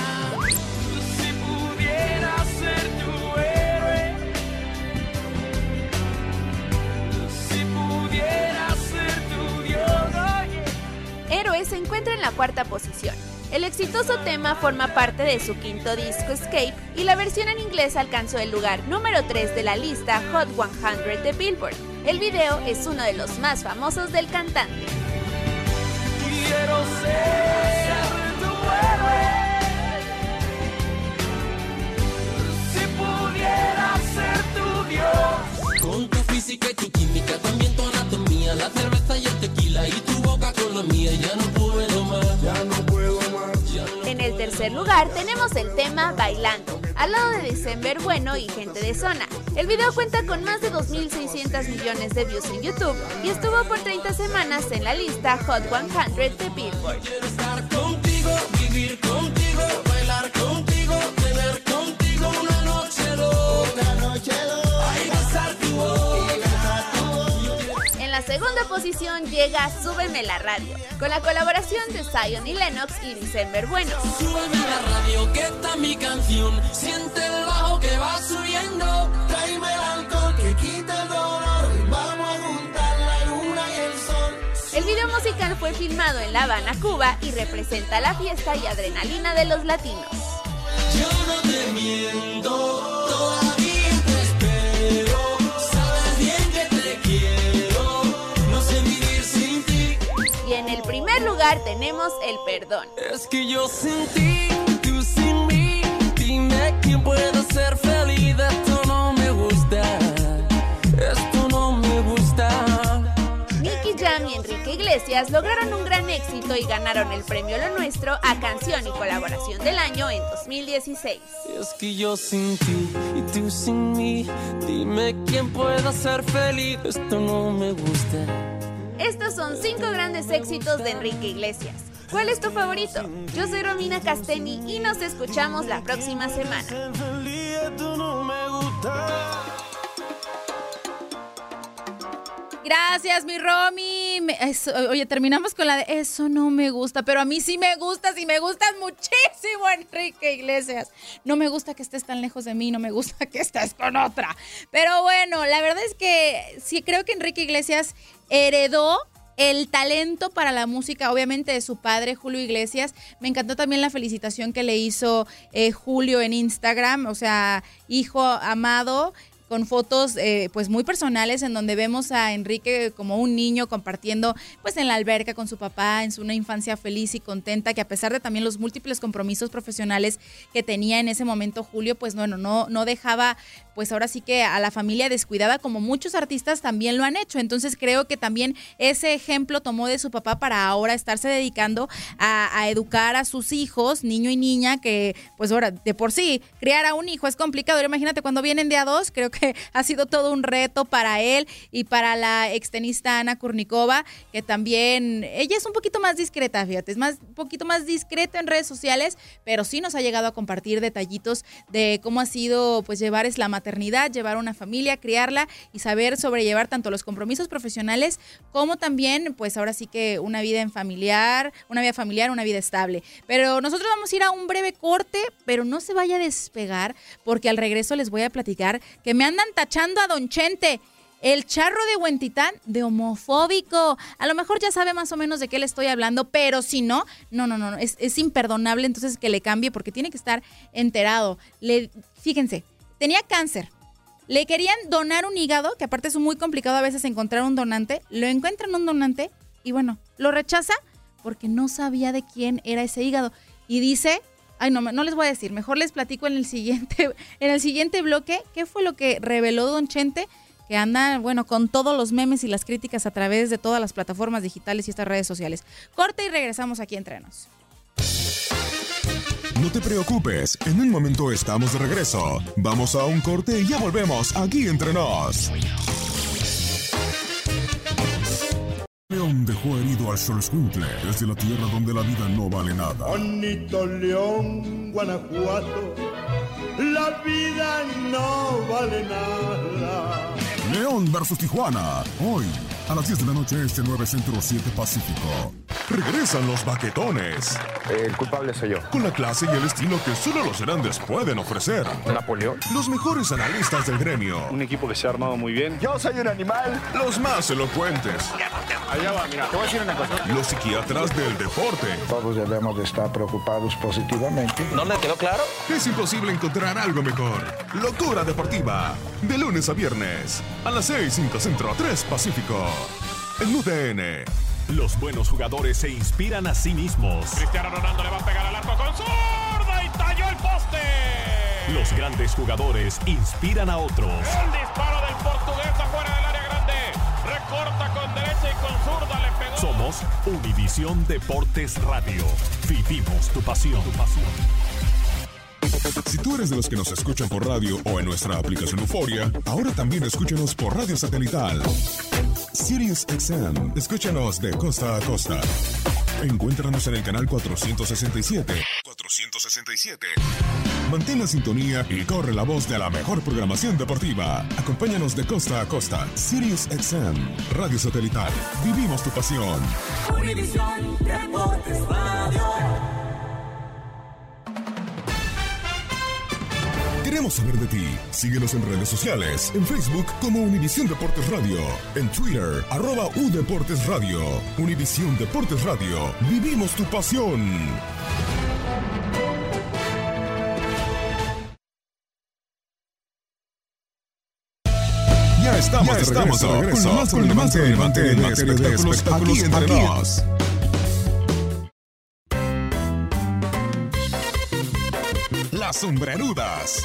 Héroe se encuentra en la cuarta posición. El exitoso tema forma parte de su quinto disco Escape y la versión en inglés alcanzó el lugar número 3 de la lista Hot 100 de Billboard. El video es uno de los más famosos del cantante. Quiero ser tu héroe. Si pudiera ser tu Dios. Con tu física y tu química, también tu anatomía, la cerveza y el tequila y tu boca con la mía, ya no puedo más. Ya no puedo más. Ya no En el tercer lugar tenemos el tema Bailando, al lado de December Bueno y Gente de Zona. El video cuenta con más de 2.600 millones de views en YouTube y estuvo por 30 semanas en la lista Hot 100 de Billboard. Quiero estar contigo, vivir contigo, bailar contigo, segunda posición llega Súbeme la radio, con la colaboración de Zion y Lennox y December Bueno. Súbeme la radio que está mi canción. Siente el bajo que va subiendo. Tráeme el alcohol que quita el dolor. Vamos a juntar la luna y el sol. El video musical fue filmado en La Habana, Cuba y representa la fiesta y adrenalina de los latinos. Yo no te miento, todavía primer lugar tenemos El Perdón. Es que yo sin ti, tú sin mí. Dime quién puede ser feliz. Esto no me gusta. Esto no me gusta. Nicky Jam y Enrique Iglesias lograron un gran éxito y ganaron el premio Lo Nuestro a Canción y Colaboración del Año en 2016. Es que yo sin ti y tú sin mí, dime quién pueda ser feliz. Esto no me gusta. Estos son cinco grandes éxitos de Enrique Iglesias. ¿Cuál es tu favorito? Yo soy Romina Casteni y nos escuchamos la próxima semana. Gracias, mi Romy. Oye, terminamos con la de eso no me gusta, pero a mí sí me gustas y me gustas muchísimo, Enrique Iglesias. No me gusta que estés tan lejos de mí, no me gusta que estés con otra. Pero bueno, la verdad es que sí creo que Enrique Iglesias heredó el talento para la música, obviamente, de su padre, Julio Iglesias. Me encantó también la felicitación que le hizo eh, Julio en Instagram, o sea, hijo amado con fotos eh, pues muy personales en donde vemos a Enrique como un niño compartiendo pues en la alberca con su papá en su una infancia feliz y contenta que a pesar de también los múltiples compromisos profesionales que tenía en ese momento Julio pues bueno no no dejaba pues ahora sí que a la familia descuidada como muchos artistas también lo han hecho. Entonces creo que también ese ejemplo tomó de su papá para ahora estarse dedicando a, educar a sus hijos niño y niña que pues ahora de por sí criar a un hijo es complicado. Imagínate cuando vienen de a dos creo que <laughs> ha sido todo un reto para él y para la extenista Ana Kurnikova, que también, ella es un poquito más discreta, fíjate, es más, un poquito más discreta en redes sociales, pero sí nos ha llegado a compartir detallitos de cómo ha sido pues llevar es la maternidad, llevar una familia, criarla y saber sobrellevar tanto los compromisos profesionales como también pues ahora sí que una vida en familiar, una vida familiar, una vida estable. Pero nosotros vamos a ir a un breve corte, pero no se vaya a despegar porque al regreso les voy a platicar que me andan tachando a Don Chente. El charro de Huentitán de homofóbico. A lo mejor ya sabe más o menos de qué le estoy hablando, pero si no, no, no, no, es, es imperdonable entonces que le cambie porque tiene que estar enterado. Fíjense, tenía cáncer. Le querían donar un hígado, que aparte es muy complicado a veces encontrar un donante. Lo encuentran un donante y bueno, lo rechaza porque no sabía de quién era ese hígado. Y dice, ay no, no les voy a decir, mejor les platico en el siguiente, <laughs> en el siguiente bloque qué fue lo que reveló Don Chente, que anda, bueno, con todos los memes y las críticas a través de todas las plataformas digitales y estas redes sociales. Corte y regresamos aquí entre nos. No te preocupes, en un momento estamos de regreso. Vamos a un corte y ya volvemos aquí entre nos. León dejó herido al Xoloscuintle desde la tierra donde la vida no vale nada. Bonito León, Guanajuato, la vida no vale nada. León versus Tijuana, hoy a las 10 de la noche este 9 Centro 7 Pacífico. Regresan los baquetones. El culpable soy yo. Con la clase y el estilo que solo los grandes pueden ofrecer. Napoleón. Los mejores analistas del gremio. Un equipo que se ha armado muy bien. Yo soy un animal. Los más elocuentes. Allá va, mira, te voy a decir una cosa. Los psiquiatras del deporte. Todos debemos de estar preocupados positivamente. ¿No le quedó claro? Es imposible encontrar algo mejor. Locura Deportiva. De lunes a viernes. A las 6, 5 Centro, 3 Pacífico. En UDN. Los buenos jugadores se inspiran a sí mismos. Cristiano Ronaldo le va a pegar al arco con zurda y talló el poste. Los grandes jugadores inspiran a otros. El disparo del portugués afuera del área grande. Recorta con derecha y con zurda le pegó. Somos Univisión Deportes Radio. Vivimos tu pasión. Tu pasión. Si tú eres de los que nos escuchan por radio o en nuestra aplicación Euforia, ahora también escúchanos por radio satelital. Sirius XM, escúchanos de costa a costa. Encuéntranos en el canal 467. 467. Mantén la sintonía y corre la voz de la mejor programación deportiva. Acompáñanos de costa a costa. Sirius XM, radio satelital. Vivimos tu pasión. Queremos saber de ti. Síguenos en redes sociales. En Facebook como Univisión Deportes Radio. En Twitter, arroba U Deportes Radio. Univisión Deportes Radio. Vivimos tu pasión. Ya estamos, de, estamos de regreso con lo más relevante en materia de espectáculos, espectáculos aquí entre nos. Las sombrerudas.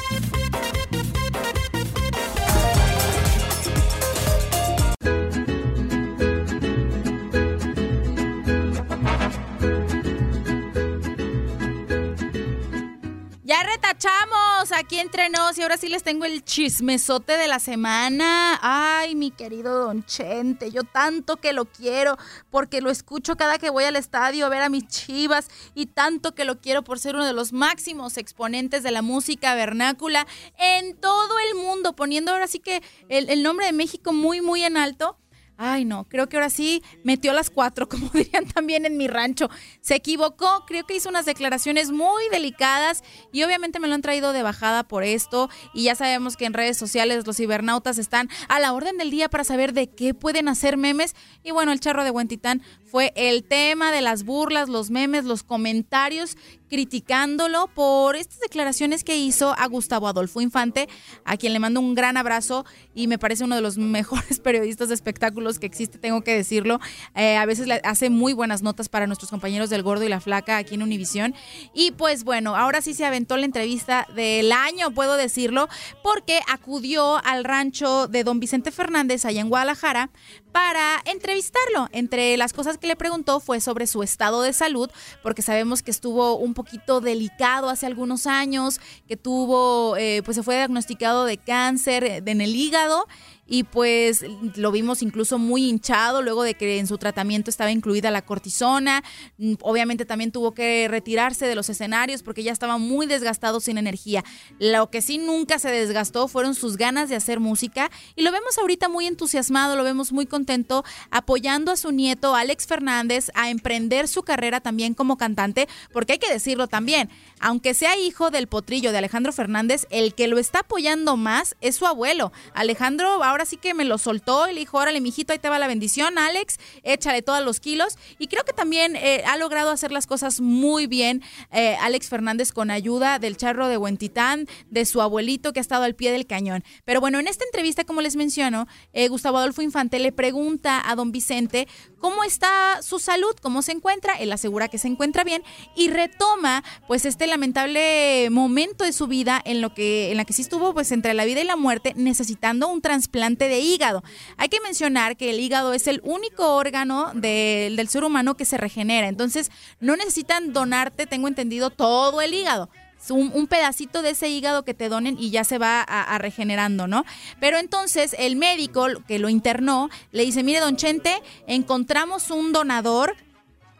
Ya retachamos aquí entre nos y ahora sí les tengo el chismesote de la semana. Ay, mi querido Don Chente, yo tanto que lo quiero porque lo escucho cada que voy al estadio a ver a mis chivas y tanto que lo quiero por ser uno de los máximos exponentes de la música vernácula en todo el mundo, poniendo ahora sí que el, el nombre de México muy, muy en alto. Ay, no, creo que ahora sí metió las cuatro, <laughs> como dirían también en mi rancho. Se equivocó, creo que hizo unas declaraciones muy delicadas y obviamente me lo han traído de bajada por esto. Y ya sabemos que en redes sociales los cibernautas están a la orden del día para saber de qué pueden hacer memes. Y bueno, el charro de Huentitán fue el tema de las burlas, los memes, los comentarios criticándolo por estas declaraciones que hizo a Gustavo Adolfo Infante, a quien le mando un gran abrazo y me parece uno de los <laughs> mejores periodistas de espectáculos que existe, tengo que decirlo. Eh, a veces hace muy buenas notas para nuestros compañeros del Gordo y la Flaca aquí en Univisión. Y pues bueno, ahora sí se aventó la entrevista del año, puedo decirlo, porque acudió al rancho de don Vicente Fernández allá en Guadalajara para entrevistarlo. Entre las cosas que le preguntó fue sobre su estado de salud, porque sabemos que estuvo un poquito delicado hace algunos años, que tuvo, eh, pues se fue diagnosticado de cáncer en el hígado y pues lo vimos incluso muy hinchado luego de que en su tratamiento estaba incluida la cortisona. Mm, Obviamente también tuvo que retirarse de los escenarios porque ya estaba muy desgastado sin energía. Lo que sí nunca se desgastó fueron sus ganas de hacer música y lo vemos ahorita muy entusiasmado, lo vemos muy contento apoyando a su nieto Alex Fernández a emprender su carrera también como cantante, porque hay que decirlo también, aunque sea hijo del potrillo de Alejandro Fernández, el que lo está apoyando más es su abuelo. Alejandro ahora sí que me lo soltó y le dijo, órale, mijito, ahí te va la bendición, Alex, échale todos los kilos. Y creo que también eh, ha logrado hacer las cosas muy bien eh, Alex Fernández con ayuda del charro de Huentitán, de su abuelito que ha estado al pie del cañón. Pero bueno, en esta entrevista, como les menciono, eh, Gustavo Adolfo Infante le pregunta a don Vicente cómo está su salud, cómo se encuentra, él asegura que se encuentra bien y retoma pues este lamentable momento de su vida en lo que en la que sí estuvo pues entre la vida y la muerte necesitando un trasplante de hígado. Hay que mencionar que el hígado es el único órgano del- del ser humano que se regenera, entonces no necesitan donarte, tengo entendido, todo el hígado. Un, pedacito de ese hígado que te donen y ya se va a, a regenerando, ¿no? Pero entonces el médico que lo internó le dice, mire, don Chente, encontramos un donador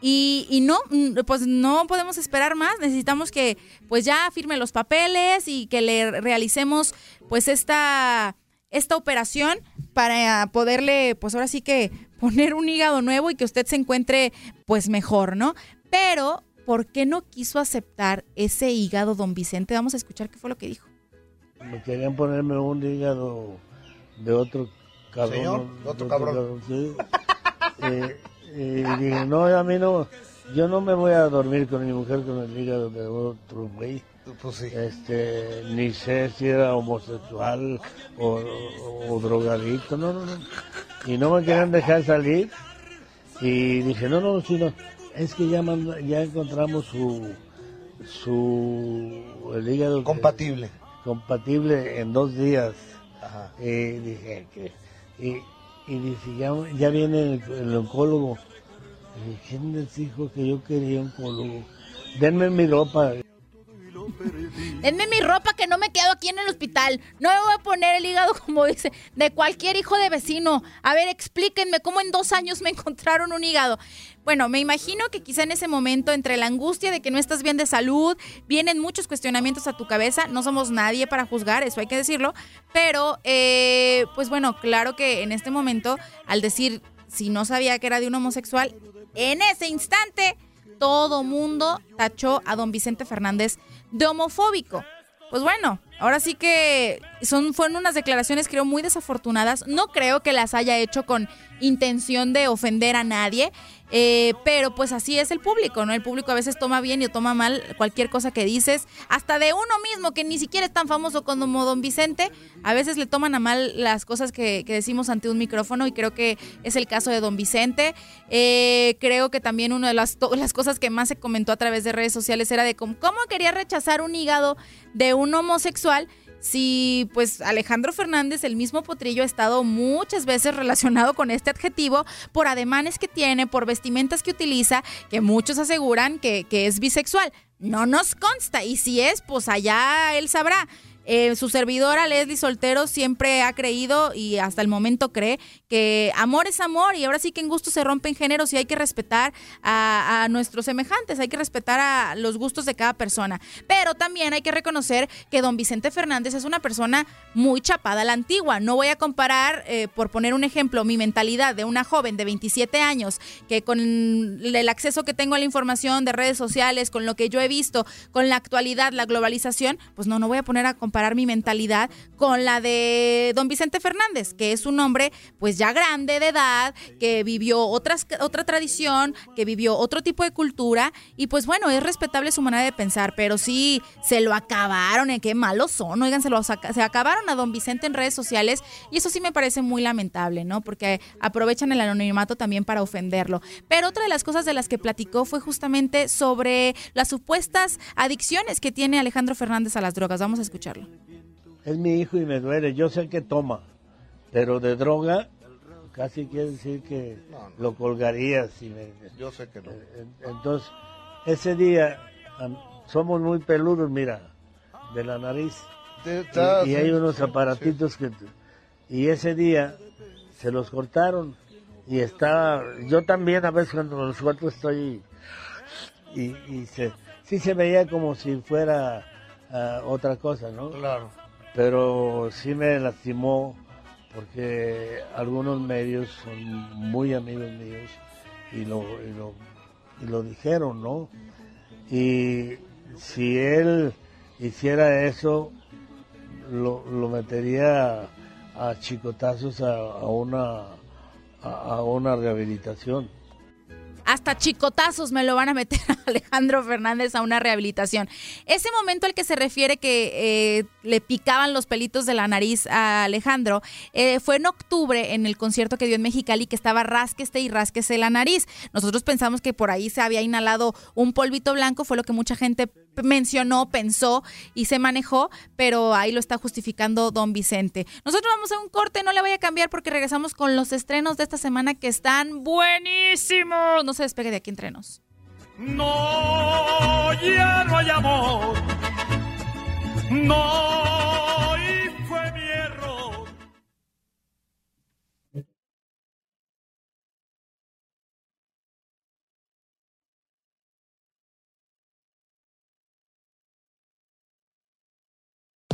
y, y no, mm, pues no podemos esperar más. Necesitamos que pues ya firme los papeles y que le realicemos pues esta, esta operación para poderle pues ahora sí que poner un hígado nuevo y que usted se encuentre pues mejor, ¿no? Pero, ¿por qué no quiso aceptar ese hígado, don Vicente? Vamos a escuchar qué fue lo que dijo. Me querían ponerme un hígado de otro cabrón. Señor, de otro cabrón. sí. <laughs> Eh, y dije, no, a mí no, yo no me voy a dormir con mi mujer con el hígado de otro güey. Pues sí. Este, ni sé si era homosexual o, o drogadicto, no, no, no. Y no me querían dejar salir. Y dije, no, no, sino, es que ya, manda- ya encontramos su, su, el hígado. Compatible. compatible en dos días. Y dije, que, y, y dice, ya, ya viene el, el oncólogo. Dije, ¿quién les dijo que yo quería oncólogo? Denme mi ropa. Denme mi ropa que no me quedo aquí en el hospital. No me voy a poner el hígado, <laughs> como dice, de cualquier hijo de vecino. A ver, explíquenme cómo en dos años me <laughs> encontraron un hígado. Bueno, me imagino que quizá en ese momento, entre la angustia de que no estás bien de salud, vienen muchos cuestionamientos a tu cabeza. No somos nadie para juzgar, eso hay que decirlo. Pero, eh, pues bueno, claro que en este momento, al decir si no sabía que era de un homosexual, en ese instante todo mundo tachó a don Vicente Fernández de homofóbico. Pues bueno, Ahora sí que son, fueron unas declaraciones, creo, muy desafortunadas. No creo que las haya hecho con intención de ofender a nadie, eh, pero pues así es el público, ¿no? El público a veces toma bien y toma mal cualquier cosa que dices, hasta de uno mismo, que ni siquiera es tan famoso como Don Vicente, a veces le toman a mal las cosas que, decimos ante un micrófono y creo que es el caso de Don Vicente. Eh, creo que también una de las, cosas que más se comentó a través de redes sociales era de cómo quería rechazar un hígado de un homosexual si pues Alejandro Fernández, el mismo potrillo, ha estado muchas veces relacionado con este adjetivo por ademanes que tiene, por vestimentas que utiliza, que muchos aseguran que, que es bisexual. No nos consta y si es, pues allá él sabrá. Eh, su servidora Leslie Soltero siempre ha creído y hasta el momento cree que amor es amor y ahora sí que en gusto se rompen géneros y hay que respetar a, nuestros semejantes, hay que respetar a los gustos de cada persona. Pero también hay que reconocer que don Vicente Fernández es una persona muy chapada a la antigua. No voy a comparar, eh, por poner un ejemplo, mi mentalidad de una joven de 27 años que con el acceso que tengo a la información de redes sociales, con lo que yo he visto, con la actualidad, la globalización, pues no, no voy a poner a comparar mi mentalidad con la de don Vicente Fernández, que es un hombre pues ya grande de edad, que vivió otras, otra tradición, que vivió otro tipo de cultura y pues bueno, es respetable su manera de pensar, pero sí se lo acabaron, ¿eh? qué malos son, oigan, se, lo se acabaron a don Vicente en redes sociales y eso sí me parece muy lamentable, ¿no? Porque aprovechan el anonimato también para ofenderlo. Pero otra de las cosas de las que platicó fue justamente sobre las supuestas adicciones que tiene Alejandro Fernández a las drogas. Vamos a escucharlo. Es mi hijo y me duele. Yo sé que toma, pero de droga casi quiere decir que lo colgaría. Si me, Yo sé que no. Entonces, ese día somos muy peludos, mira, de la nariz. está, Y, hay unos sí, aparatitos que... Y ese día se los cortaron y estaba... Yo también a veces cuando los corto estoy... Y, y se, sí se veía como si fuera otra cosa, ¿no? Claro. Pero sí me lastimó porque algunos medios son muy amigos míos y lo, y lo, y lo dijeron, ¿no? Y si él hiciera eso, lo, lo metería a chicotazos a, a una, a, a una rehabilitación. Hasta chicotazos me lo van a meter a Alejandro Fernández a una rehabilitación. Ese momento al que se refiere que eh, le picaban los pelitos de la nariz a Alejandro eh, fue en octubre en el concierto que dio en Mexicali que estaba rasqueste y rasquese la nariz. Nosotros pensamos que por ahí se había inhalado un polvito blanco, fue lo que mucha gente mencionó, pensó y se manejó, pero ahí lo está justificando don Vicente. Nosotros vamos a un corte, no le voy a cambiar porque regresamos con los estrenos de esta semana que están buenísimos. No se despegue de aquí entre nos. No, ya no hay amor. No,